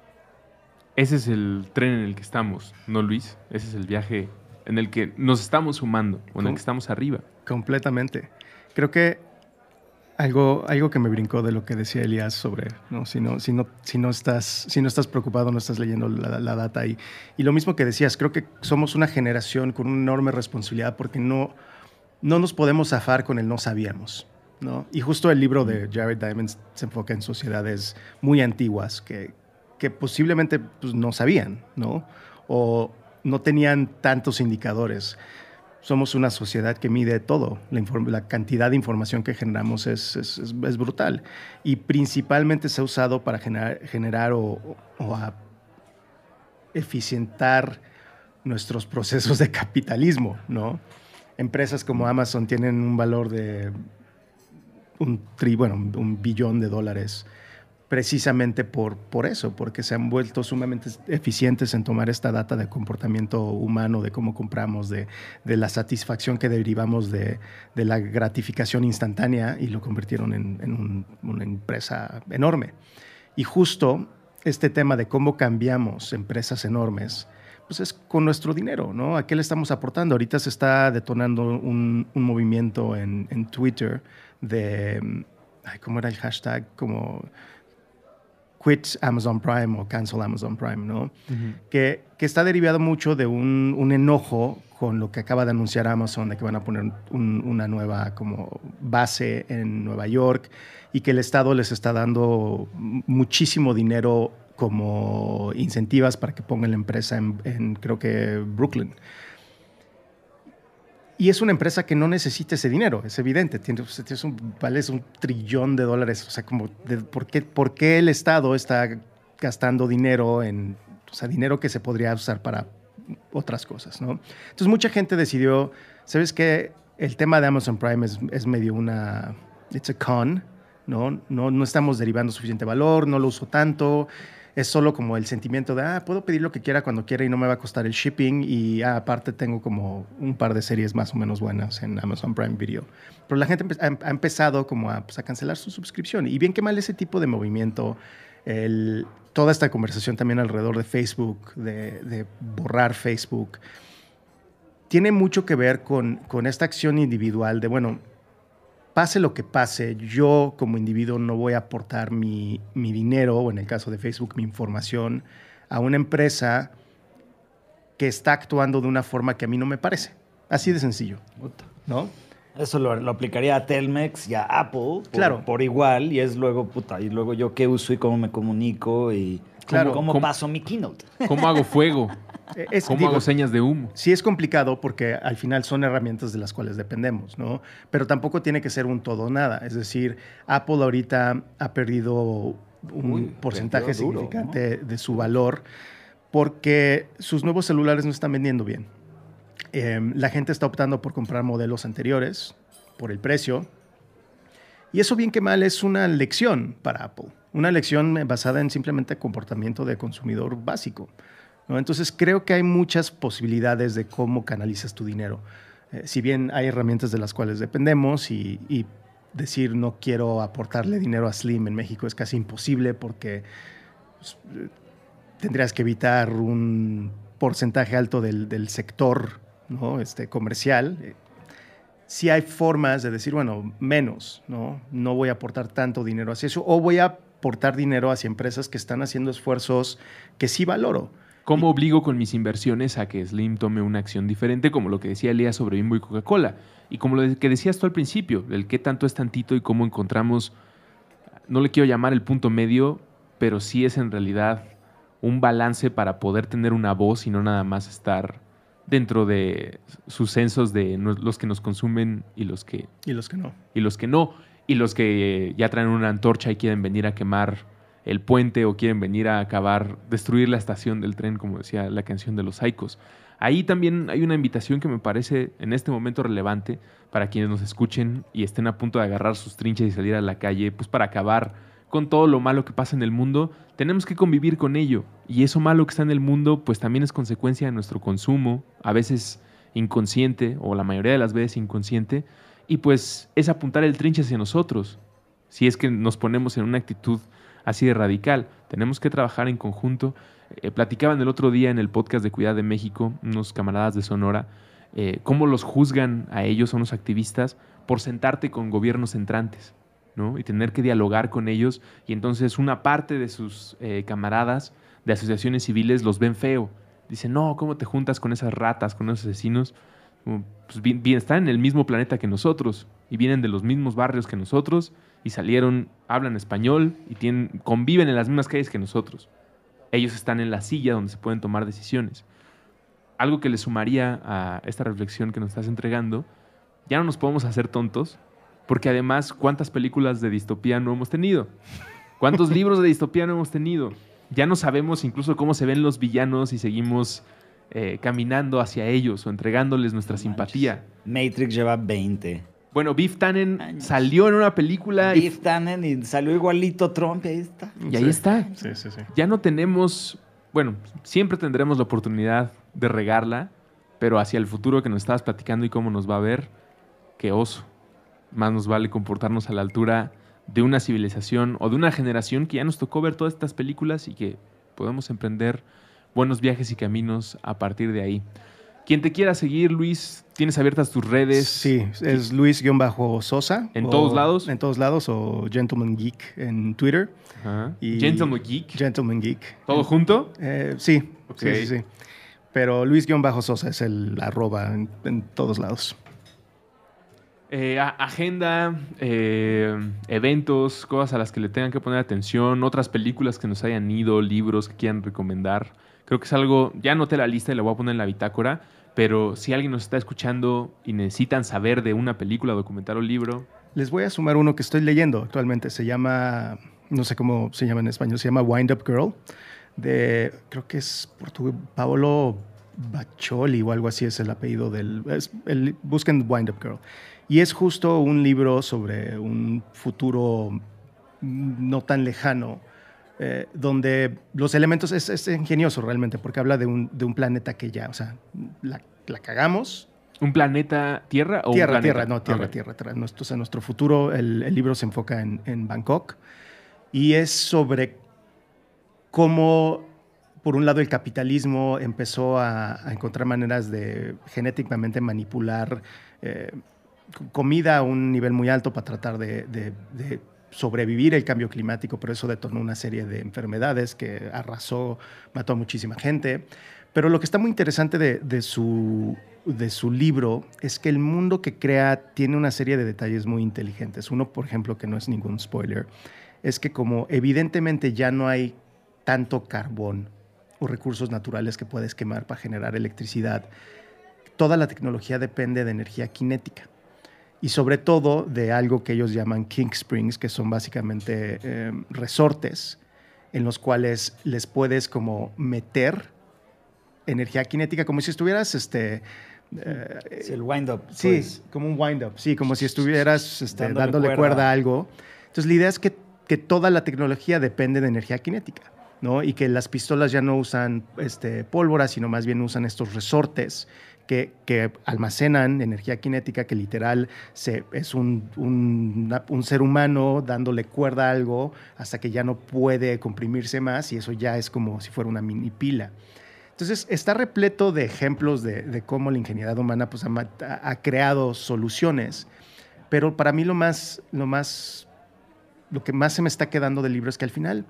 Ese es el tren en el que estamos, ¿no, Luis? Ese es el viaje en el que nos estamos sumando o en el que estamos arriba. Completamente. Creo que algo, algo que me brincó de lo que decía Elías sobre, ¿no? Si, no, si, no, si, no estás, si no estás preocupado, no estás leyendo la, data. Y, y lo mismo que decías, creo que somos una generación con una enorme responsabilidad porque no, no nos podemos zafar con el no sabíamos. ¿no? Y justo el libro de Jared Diamond se enfoca en sociedades muy antiguas que, que posiblemente pues, no sabían, ¿no? O no tenían tantos indicadores somos una sociedad que mide todo. La, cantidad de información que generamos es, es, brutal. Y principalmente se ha usado para generar, generar o, eficientar nuestros procesos de capitalismo, ¿no? Empresas como Amazon tienen un valor de un, tri, bueno, un billón de dólares precisamente por, por eso, porque se han vuelto sumamente eficientes en tomar esta data de comportamiento humano, de cómo compramos, de, la satisfacción que derivamos de, la gratificación instantánea y lo convirtieron en, una empresa enorme. Y justo este tema de cómo cambiamos empresas enormes, pues es con nuestro dinero, ¿no? ¿A qué le estamos aportando? Ahorita se está detonando un, movimiento en, en, Twitter de, ¿cómo era el hashtag? Como quit Amazon Prime o cancel Amazon Prime, ¿no? que, que está derivado mucho de un, un enojo con lo que acaba de anunciar Amazon, de que van a poner un- una nueva como base en Nueva York y que el Estado les está dando muchísimo dinero como incentivas para que pongan la empresa en, en, creo que Brooklyn. Y es una empresa que no necesita ese dinero, es evidente. Tienes un, vales un trillón de dólares. O sea, como ¿por, qué, ¿por qué el Estado está gastando dinero en, o sea, dinero que se podría usar para otras cosas, ¿no? Entonces mucha gente decidió, ¿sabes qué? El tema de Amazon Prime es, es medio una, it's a con, ¿no? ¿no? No estamos derivando suficiente valor, no lo uso tanto, es solo como el sentimiento de, ah, puedo pedir lo que quiera cuando quiera y no me va a costar el shipping y ah, aparte tengo como un par de series más o menos buenas en Amazon Prime Video. Pero la gente ha, empezado como a, pues, a cancelar su suscripción y bien que mal ese tipo de movimiento, toda esta conversación también alrededor de Facebook, de, de borrar Facebook, tiene mucho que ver con, con esta acción individual de, bueno, pase lo que pase, yo como individuo no voy a aportar mi, mi dinero, o en el caso de Facebook, mi información, a una empresa que está actuando de una forma que a mí no me parece. Así de sencillo. ¿no? Eso lo, lo aplicaría a Telmex y a Apple por, Claro. por igual y es luego, puta, y luego yo qué uso y cómo me comunico y Claro. cómo, cómo ¿Cómo- paso mi keynote. ¿Cómo hago fuego? Es, ¿Cómo digo, hago señas de humo? Sí es complicado porque al final son herramientas de las cuales dependemos, ¿no? Pero tampoco tiene que ser un todo o nada. Es decir, Apple ahorita ha perdido un Uy, porcentaje duro, significante de su valor porque sus nuevos celulares no están vendiendo bien. Eh, la gente está optando por comprar modelos anteriores por el precio. Y eso bien que mal es una lección para Apple. Una lección basada en simplemente comportamiento de consumidor básico. Entonces creo que hay muchas posibilidades de cómo canalizas tu dinero. Eh, si bien hay herramientas de las cuales dependemos y, decir no quiero aportarle dinero a Slim en México es casi imposible porque pues, eh, tendrías que evitar un porcentaje alto del, sector ¿no? este, comercial. Eh, sí hay formas de decir, bueno, menos, ¿no? No voy a aportar tanto dinero hacia eso, o voy a aportar dinero hacia empresas que están haciendo esfuerzos que sí valoro. ¿Cómo obligo con mis inversiones a que Slim tome una acción diferente, como lo que decía Elías sobre Bimbo y Coca-Cola? Y como lo que decías tú al principio, el qué tanto es tantito y cómo encontramos, no le quiero llamar el punto medio, pero sí es en realidad un balance para poder tener una voz y no nada más estar dentro de sus censos de los que nos consumen y los que, Y los que no. y los que no, y los que ya traen una antorcha y quieren venir a quemar el puente o quieren venir a acabar, destruir la estación del tren, como decía la canción de los Saicos. Ahí también hay una invitación que me parece en este momento relevante para quienes nos escuchen y estén a punto de agarrar sus trinches y salir a la calle, pues para acabar con todo lo malo que pasa en el mundo, tenemos que convivir con ello. Y eso malo que está en el mundo, pues también es consecuencia de nuestro consumo, a veces inconsciente, o la mayoría de las veces inconsciente, y pues es apuntar el trinche hacia nosotros. Si es que nos ponemos en una actitud así de radical, tenemos que trabajar en conjunto. Eh, platicaban el otro día en el podcast de Cuidad de México, unos camaradas de Sonora, eh, cómo los juzgan a ellos, a unos activistas, por sentarte con gobiernos entrantes. ¿no? y tener que dialogar con ellos y entonces una parte de sus eh, camaradas de asociaciones civiles los ven feo. Dicen, no, ¿cómo te juntas con esas ratas, con esos asesinos? Pues, bien, bien, están en el mismo planeta que nosotros y vienen de los mismos barrios que nosotros y salieron, hablan español y tienen, conviven en las mismas calles que nosotros. Ellos están en la silla donde se pueden tomar decisiones. Algo que le sumaría a esta reflexión que nos estás entregando, ya no nos podemos hacer tontos porque además, ¿cuántas películas de distopía no hemos tenido? ¿Cuántos libros de distopía no hemos tenido? Ya no sabemos incluso cómo se ven los villanos y seguimos eh, caminando hacia ellos o entregándoles nuestra No simpatía. Matrix lleva 20. Bueno, Biff Tannen Años. salió en una película y, Biff Tannen y salió igualito Trump y ahí está. y ahí está. Sí, sí, sí. Ya no tenemos, bueno, siempre tendremos la oportunidad de regarla, pero hacia el futuro que nos estabas platicando y cómo nos va a ver, qué oso. Más nos vale comportarnos a la altura de una civilización o de una generación que ya nos tocó ver todas estas películas y que podemos emprender buenos viajes y caminos a partir de ahí. Quien te quiera seguir, Luis, tienes abiertas tus redes. Sí, es Luis-Sosa. ¿En o- todos lados? En todos lados, o Gentleman Geek en Twitter. Ajá. Y- Gentleman Geek. Gentleman Geek. ¿Todo junto? Eh, sí, sí, sí, sí. Pero Luis-Sosa es el arroba en, en todos lados. Eh, agenda, eh, eventos, cosas a las que le tengan que poner atención, otras películas que nos hayan ido, libros que quieran recomendar. Creo que es algo, ya anoté la lista y la voy a poner en la bitácora, pero si alguien nos está escuchando y necesitan saber de una película, documental o libro, Les voy a sumar uno que estoy leyendo actualmente. Se llama, no sé cómo se llama en español, se llama Wind Up Girl, de, creo que es portugués, Paolo Baccioli o algo así es el apellido del... busquen Wind Up Girl. Y es justo un libro sobre un futuro no tan lejano, eh, donde los elementos, es, es ingenioso realmente, porque habla de un, de un planeta que ya, o sea, la, la cagamos, ¿un planeta Tierra o Tierra, un planeta? tierra, no, tierra, Ok. tierra, tierra. Nuestro, o sea, nuestro futuro, el, el libro se enfoca en, en Bangkok y es sobre cómo, por un lado, el capitalismo empezó a, a encontrar maneras de genéticamente manipular eh, comida a un nivel muy alto para tratar de, de- de sobrevivir el cambio climático, pero eso detonó una serie de enfermedades que arrasó, mató a muchísima gente. Pero lo que está muy interesante de, de su, de su libro es que el mundo que crea tiene una serie de detalles muy inteligentes. Uno, por ejemplo, que no es ningún spoiler, es que como evidentemente ya no hay tanto carbón o recursos naturales que puedes quemar para generar electricidad, toda la tecnología depende de energía cinética y sobre todo de algo que ellos llaman King Springs, que son básicamente eh, resortes en los cuales les puedes como meter energía cinética, como si estuvieras, este, eh, Sí, el wind-up. sí, pues. como un wind-up, sí, como si estuvieras este, Dándole dándole, cuerda. cuerda. a algo. Entonces la idea es que, que toda la tecnología depende de energía cinética, ¿no? Y que las pistolas ya no usan este, pólvora, sino más bien usan estos resortes que, que almacenan energía cinética, que literal se, es un, un- un ser humano dándole cuerda a algo hasta que ya no puede comprimirse más y eso ya es como si fuera una mini pila. Entonces, está repleto de ejemplos de, de cómo la ingeniería humana pues, ha- ha creado soluciones, pero para mí lo más, lo más, lo que más se me está quedando del libro es que al final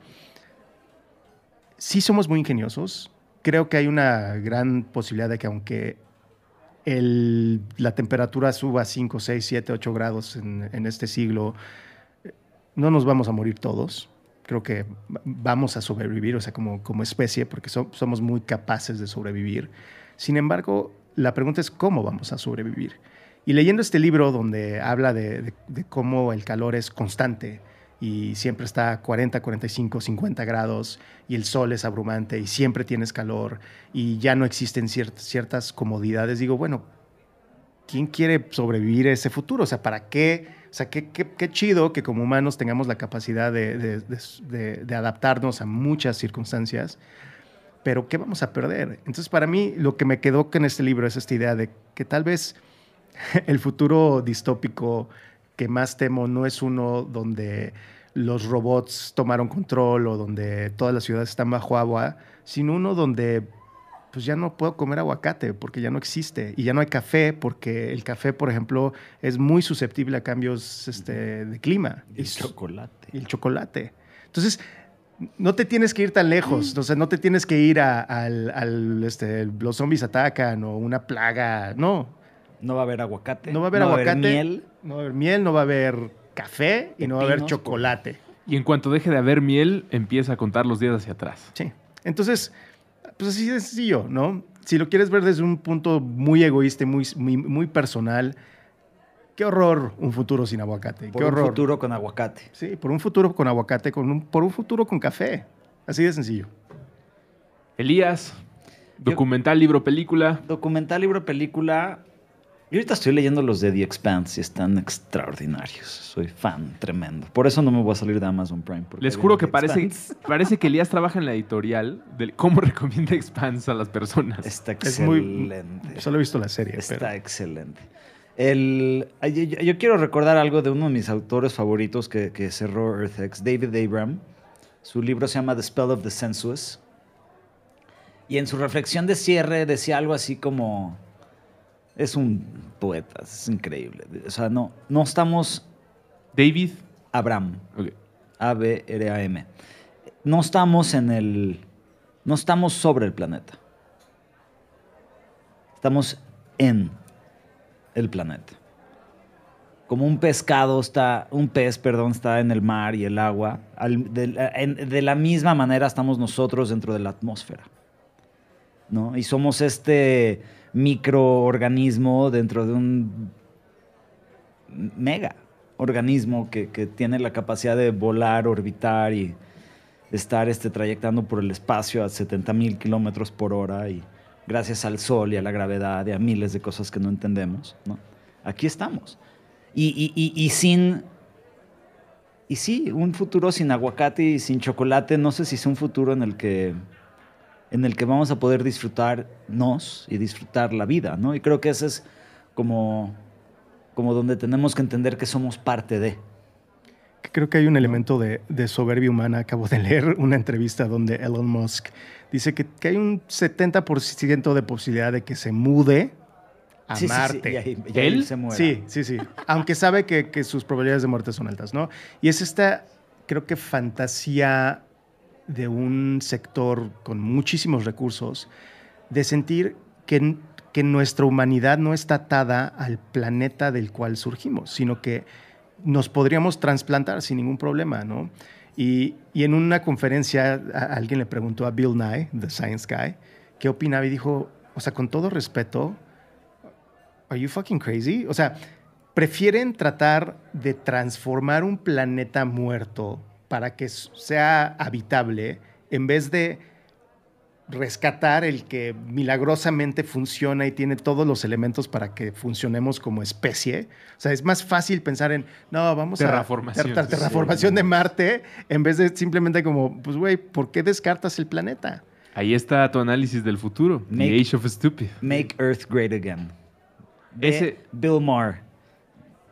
sí somos muy ingeniosos. Creo que hay una gran posibilidad de que aunque la temperatura suba 5, 6, 7, 8 grados en, este siglo, no nos vamos a morir todos. Creo que va- vamos a sobrevivir, o sea, como, como especie, porque so- somos muy capaces de sobrevivir. Sin embargo, la pregunta es cómo vamos a sobrevivir. Y leyendo este libro donde habla de cómo el calor es constante y siempre está a 40, 45, 50 grados y el sol es abrumante y siempre tienes calor y ya no existen ciert- ciertas comodidades, digo, bueno, ¿quién quiere sobrevivir a ese futuro? O sea, ¿para qué? O sea, qué, qué- chido que como humanos tengamos la capacidad de, de- de- adaptarnos a muchas circunstancias, pero ¿qué vamos a perder? Entonces, para mí, lo que me quedó con este libro es esta idea de que tal vez el futuro distópico que más temo no es uno donde los robots tomaron control o donde todas las ciudades están bajo agua, sino uno donde pues ya no puedo comer aguacate porque ya no existe y ya no hay café porque el café, por ejemplo, es muy susceptible a cambios este, de clima. El chocolate. el chocolate. Entonces, no te tienes que ir tan lejos, o sea, no te tienes que ir a, al, al, este, los zombies atacan o una plaga, no. No va a haber aguacate. No va a haber aguacate. miel. No va a haber miel, no va a haber café y no va a haber chocolate. Y en cuanto deje de haber miel, empieza a contar los días hacia atrás. Sí. Entonces, pues así de sencillo, ¿no? Si lo quieres ver desde un punto muy egoísta y muy, muy, muy personal, qué horror un futuro sin aguacate. Por qué un horror. futuro con aguacate. Sí, por un futuro con aguacate, con un- por un futuro con café. Así de sencillo. Elías, documental, libro, película. Documental, libro, película. Yo ahorita estoy leyendo los de The Expanse y están extraordinarios. Soy fan tremendo. Por eso no me voy a salir de Amazon Prime. Les juro que parece, parece que Elías trabaja en la editorial de cómo recomienda Expanse a las personas. Está Es muy- excelente. Solo he visto la serie. Está pero- excelente. El, yo quiero recordar algo de uno de mis autores favoritos que, que cerró EarthX, David Abram. Su libro se llama The Spell of the Sensuous. Y en su reflexión de cierre decía algo así como, Es un poeta, es increíble. O sea, no, no estamos... David. Abraham. A-B-R-A-M. No estamos en el. No estamos sobre el planeta. Estamos en el planeta. Como un pescado está, un pez, perdón, está en el mar y el agua. al- de, en- de la misma manera estamos nosotros dentro de la atmósfera. ¿no? Y somos este microorganismo dentro de un mega organismo que, que tiene la capacidad de volar, orbitar y estar este, trayectando por el espacio a 70 mil kilómetros por hora y gracias al sol y a la gravedad y a miles de cosas que no entendemos, ¿no? Aquí estamos. Y, y- y- y sin... Y sí, un futuro sin aguacate y sin chocolate, no sé si es un futuro en el que en el que vamos a poder disfrutarnos y disfrutar la vida, ¿no? Y creo que ese es como, como donde tenemos que entender que somos parte de. Creo que hay un elemento de, de soberbia humana. Acabo de leer una entrevista donde Elon Musk dice que, que hay un 70% de posibilidad de que se mude a Sí, sí, sí, Marte. y ahí- y ahí ¿Él? se muera. Sí, sí, sí. Aunque sabe que, que sus probabilidades de muerte son altas, ¿no? Y es esta, creo que fantasía de un sector con muchísimos recursos de sentir que, que nuestra humanidad no está atada al planeta del cual surgimos, sino que nos podríamos trasplantar sin ningún problema, ¿no? Y, y en una conferencia alguien le preguntó a Bill Nye, The Science Guy, qué opinaba y dijo, o sea, con todo respeto, ¿Are you fucking crazy? O sea, prefieren tratar de transformar un planeta muerto para que sea habitable en vez de rescatar el que milagrosamente funciona y tiene todos los elementos para que funcionemos como especie. O sea, es más fácil pensar en, no, vamos Terraformación. a... ter- ter- terraformación de Marte en vez de simplemente como, pues, güey, ¿por qué descartas el planeta? Ahí está tu análisis del futuro. Make- The Age of Stupid. Make Earth Great Again. De Ese- Bill Maher.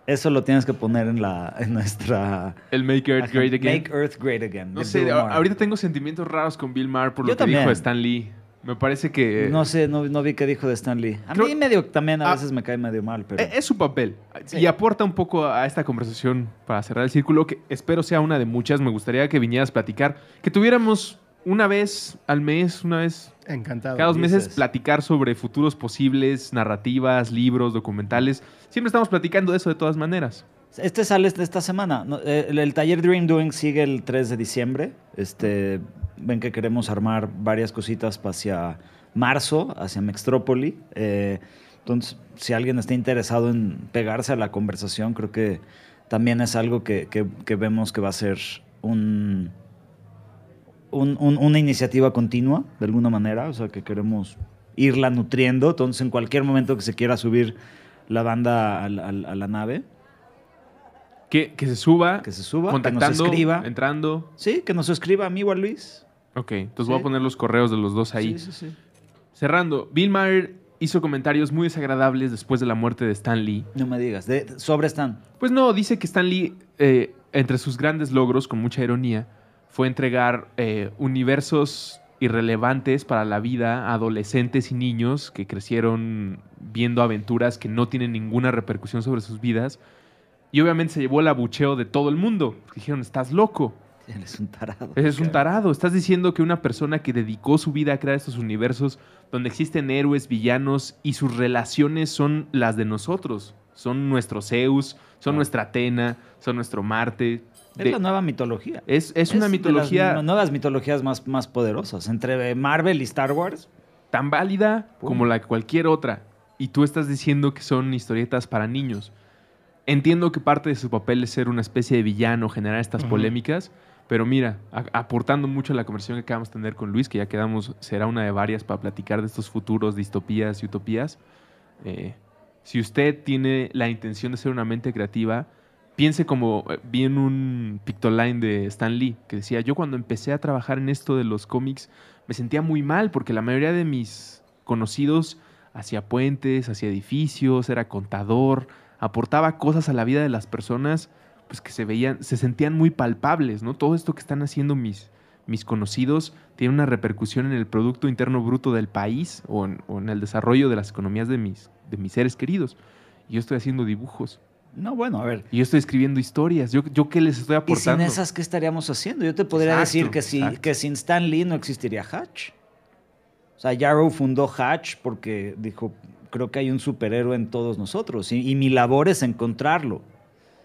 Eso lo tienes que poner en, la, en nuestra... El Make Earth Great Again. Make Earth Great Again. no sé, ahorita tengo sentimientos raros con Bill Maher por Yo lo que también. dijo Stan Lee. Me parece que... No sé, no, no vi qué dijo de Stan Lee. A Creo- mí medio también a Ah. veces me cae medio mal, pero... E- Es su papel. Sí. Y aporta un poco a esta conversación para cerrar el círculo, que espero sea una de muchas. Me gustaría que vinieras a platicar, que tuviéramos una vez al mes, una vez Encantado. cada dos meses, dices. platicar sobre futuros posibles, narrativas, libros, documentales. Siempre estamos platicando de eso de todas maneras. Este sale esta- semana. Eh, El, el taller Dream Doing sigue el 3 de diciembre. Este, ven que queremos armar varias cositas hacia marzo, hacia Mextrópoli. Eh, entonces, si alguien está interesado en pegarse a la conversación, creo que también es algo que, que- que vemos que va a ser un, un- un- una iniciativa continua, de alguna manera. O sea, que queremos irla nutriendo. Entonces, en cualquier momento que se quiera subir la banda a la- a nave, Que, que se suba, que se suba, contactando, que nos escriba. entrando. Sí, que nos escriba a mí o a Luis. Ok, entonces voy a poner los correos de los dos ahí. Sí, sí, sí. Cerrando, Bill Maher hizo comentarios muy desagradables después de la muerte de Stan Lee. No me digas. De, sobre Stan. Pues no, dice que Stan Lee, eh, entre sus grandes logros, con mucha ironía, fue entregar eh, universos irrelevantes para la vida a adolescentes y niños que crecieron viendo aventuras que no tienen ninguna repercusión sobre sus vidas. Y obviamente se llevó el abucheo de todo el mundo. Dijeron, estás loco. Él es un tarado. Eres un tarado. Estás diciendo que una persona que dedicó su vida a crear estos universos donde existen héroes, villanos y sus relaciones son las de nosotros. Son nuestro Zeus, son Ah. nuestra Atena, son nuestro Marte. Es De- la nueva mitología. es, es una de mitología las nuevas mitologías más, más poderosas. Entre Marvel y Star Wars. tan válida como la cualquier otra. Y tú estás diciendo que son historietas para niños. Entiendo que parte de su papel es ser una especie de villano, generar estas polémicas, pero mira, a- aportando mucho a la conversación que acabamos de tener con Luis, que ya quedamos, será una de varias para platicar de estos futuros, distopías y utopías. eh, si usted tiene la intención de ser una mente creativa, piense como eh, vi en un pictoline de Stan Lee, que decía, yo cuando empecé a trabajar en esto de los cómics, me sentía muy mal porque la mayoría de mis conocidos hacía puentes, hacía edificios, era contador, aportaba cosas a la vida de las personas pues que se veían, se sentían muy palpables, ¿no? Todo esto que están haciendo mis, mis conocidos tiene una repercusión en el Producto Interno Bruto del país o en, o en el desarrollo de las economías de mis, de mis seres queridos. Y yo estoy haciendo dibujos. No, bueno, a ver. Y yo estoy escribiendo historias. ¿Yo, yo qué les estoy ¿Y aportando? sin esas qué estaríamos haciendo? Yo te podría Exacto, decir que, si, que sin Stan Lee no existiría Hatch. O sea, Yarrow fundó Hatch porque dijo, creo que hay un superhéroe en todos nosotros y, y mi labor es encontrarlo.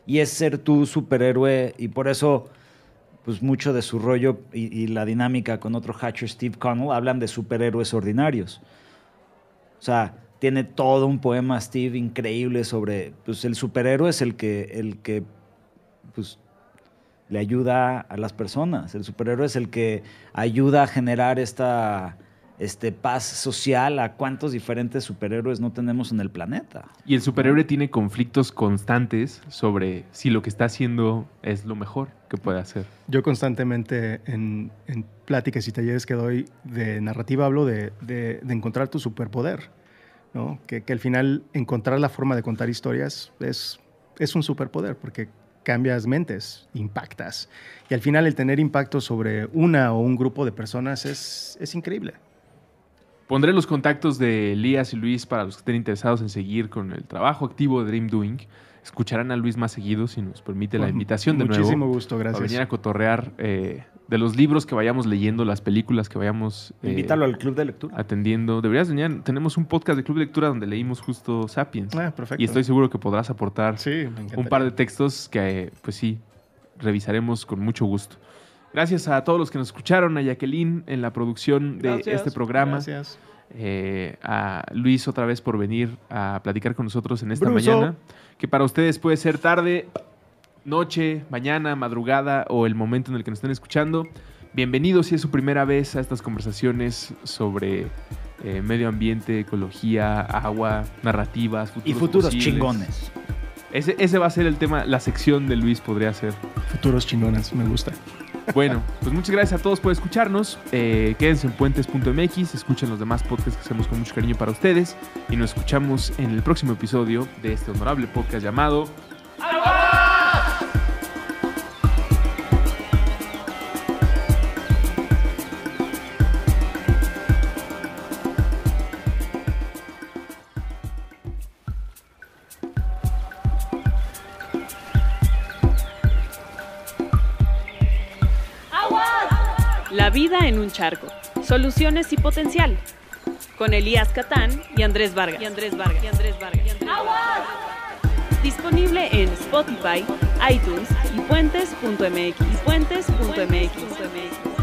Y es ser tú superhéroe y por eso, pues mucho de su rollo y, y la dinámica con otro Hatcher, Steve Connell, hablan de superhéroes ordinarios. O sea, tiene todo un poema Steve increíble sobre, pues el superhéroe es el que, el que, pues le ayuda a las personas. El superhéroe es el que ayuda a generar esta este, paz social a cuántos diferentes superhéroes no tenemos en el planeta. Y el superhéroe tiene conflictos constantes sobre si lo que está haciendo es lo mejor que puede hacer. Yo constantemente en, en pláticas y talleres que doy de narrativa hablo de, de- de encontrar tu superpoder, ¿no? Que, que al final encontrar la forma de contar historias es, es un superpoder porque cambias mentes, impactas. Y al final el tener impacto sobre una o un grupo de personas es, es increíble. Pondré los contactos de Elías y Luis para los que estén interesados en seguir con el trabajo activo de Dream Doing. Escucharán a Luis más seguido si nos permite la invitación de Muchísimo nuevo. gusto, Para gracias. venir a cotorrear eh, de los libros que vayamos leyendo, las películas que vayamos eh, Invítalo al club de lectura. atendiendo. Deberías venir. Tenemos un podcast de Club de Lectura donde leímos justo Sapiens. Ah, perfecto. y estoy seguro que podrás aportar Sí, un par de textos que, eh, pues sí, revisaremos con mucho gusto. Gracias a todos los que nos escucharon, a Jacqueline en la producción de Gracias, este programa, Gracias. eh, a Luis otra vez por venir a platicar con nosotros en esta Bruso. mañana, que para ustedes puede ser tarde, noche, mañana, madrugada o el momento en el que nos estén escuchando. Bienvenidos si es su primera vez a estas conversaciones sobre eh, medio ambiente, ecología, agua, narrativas, futuros Y futuros posibles. chingones. Ese, ese va a ser el tema, la sección de Luis podría ser. Futuros chingones, me gusta. Bueno, pues muchas gracias a todos por escucharnos. Eh, quédense en puentes.mx, escuchen los demás podcasts que hacemos con mucho cariño para ustedes y nos escuchamos en el próximo episodio de este honorable podcast llamado La vida en un charco. Soluciones y potencial. Con Elías Catán y Andrés Vargas. Y Andrés Vargas. Y Andrés Vargas. y Andrés Vargas. Disponible en Spotify, iTunes y puentes.mx. Y puentes.mx.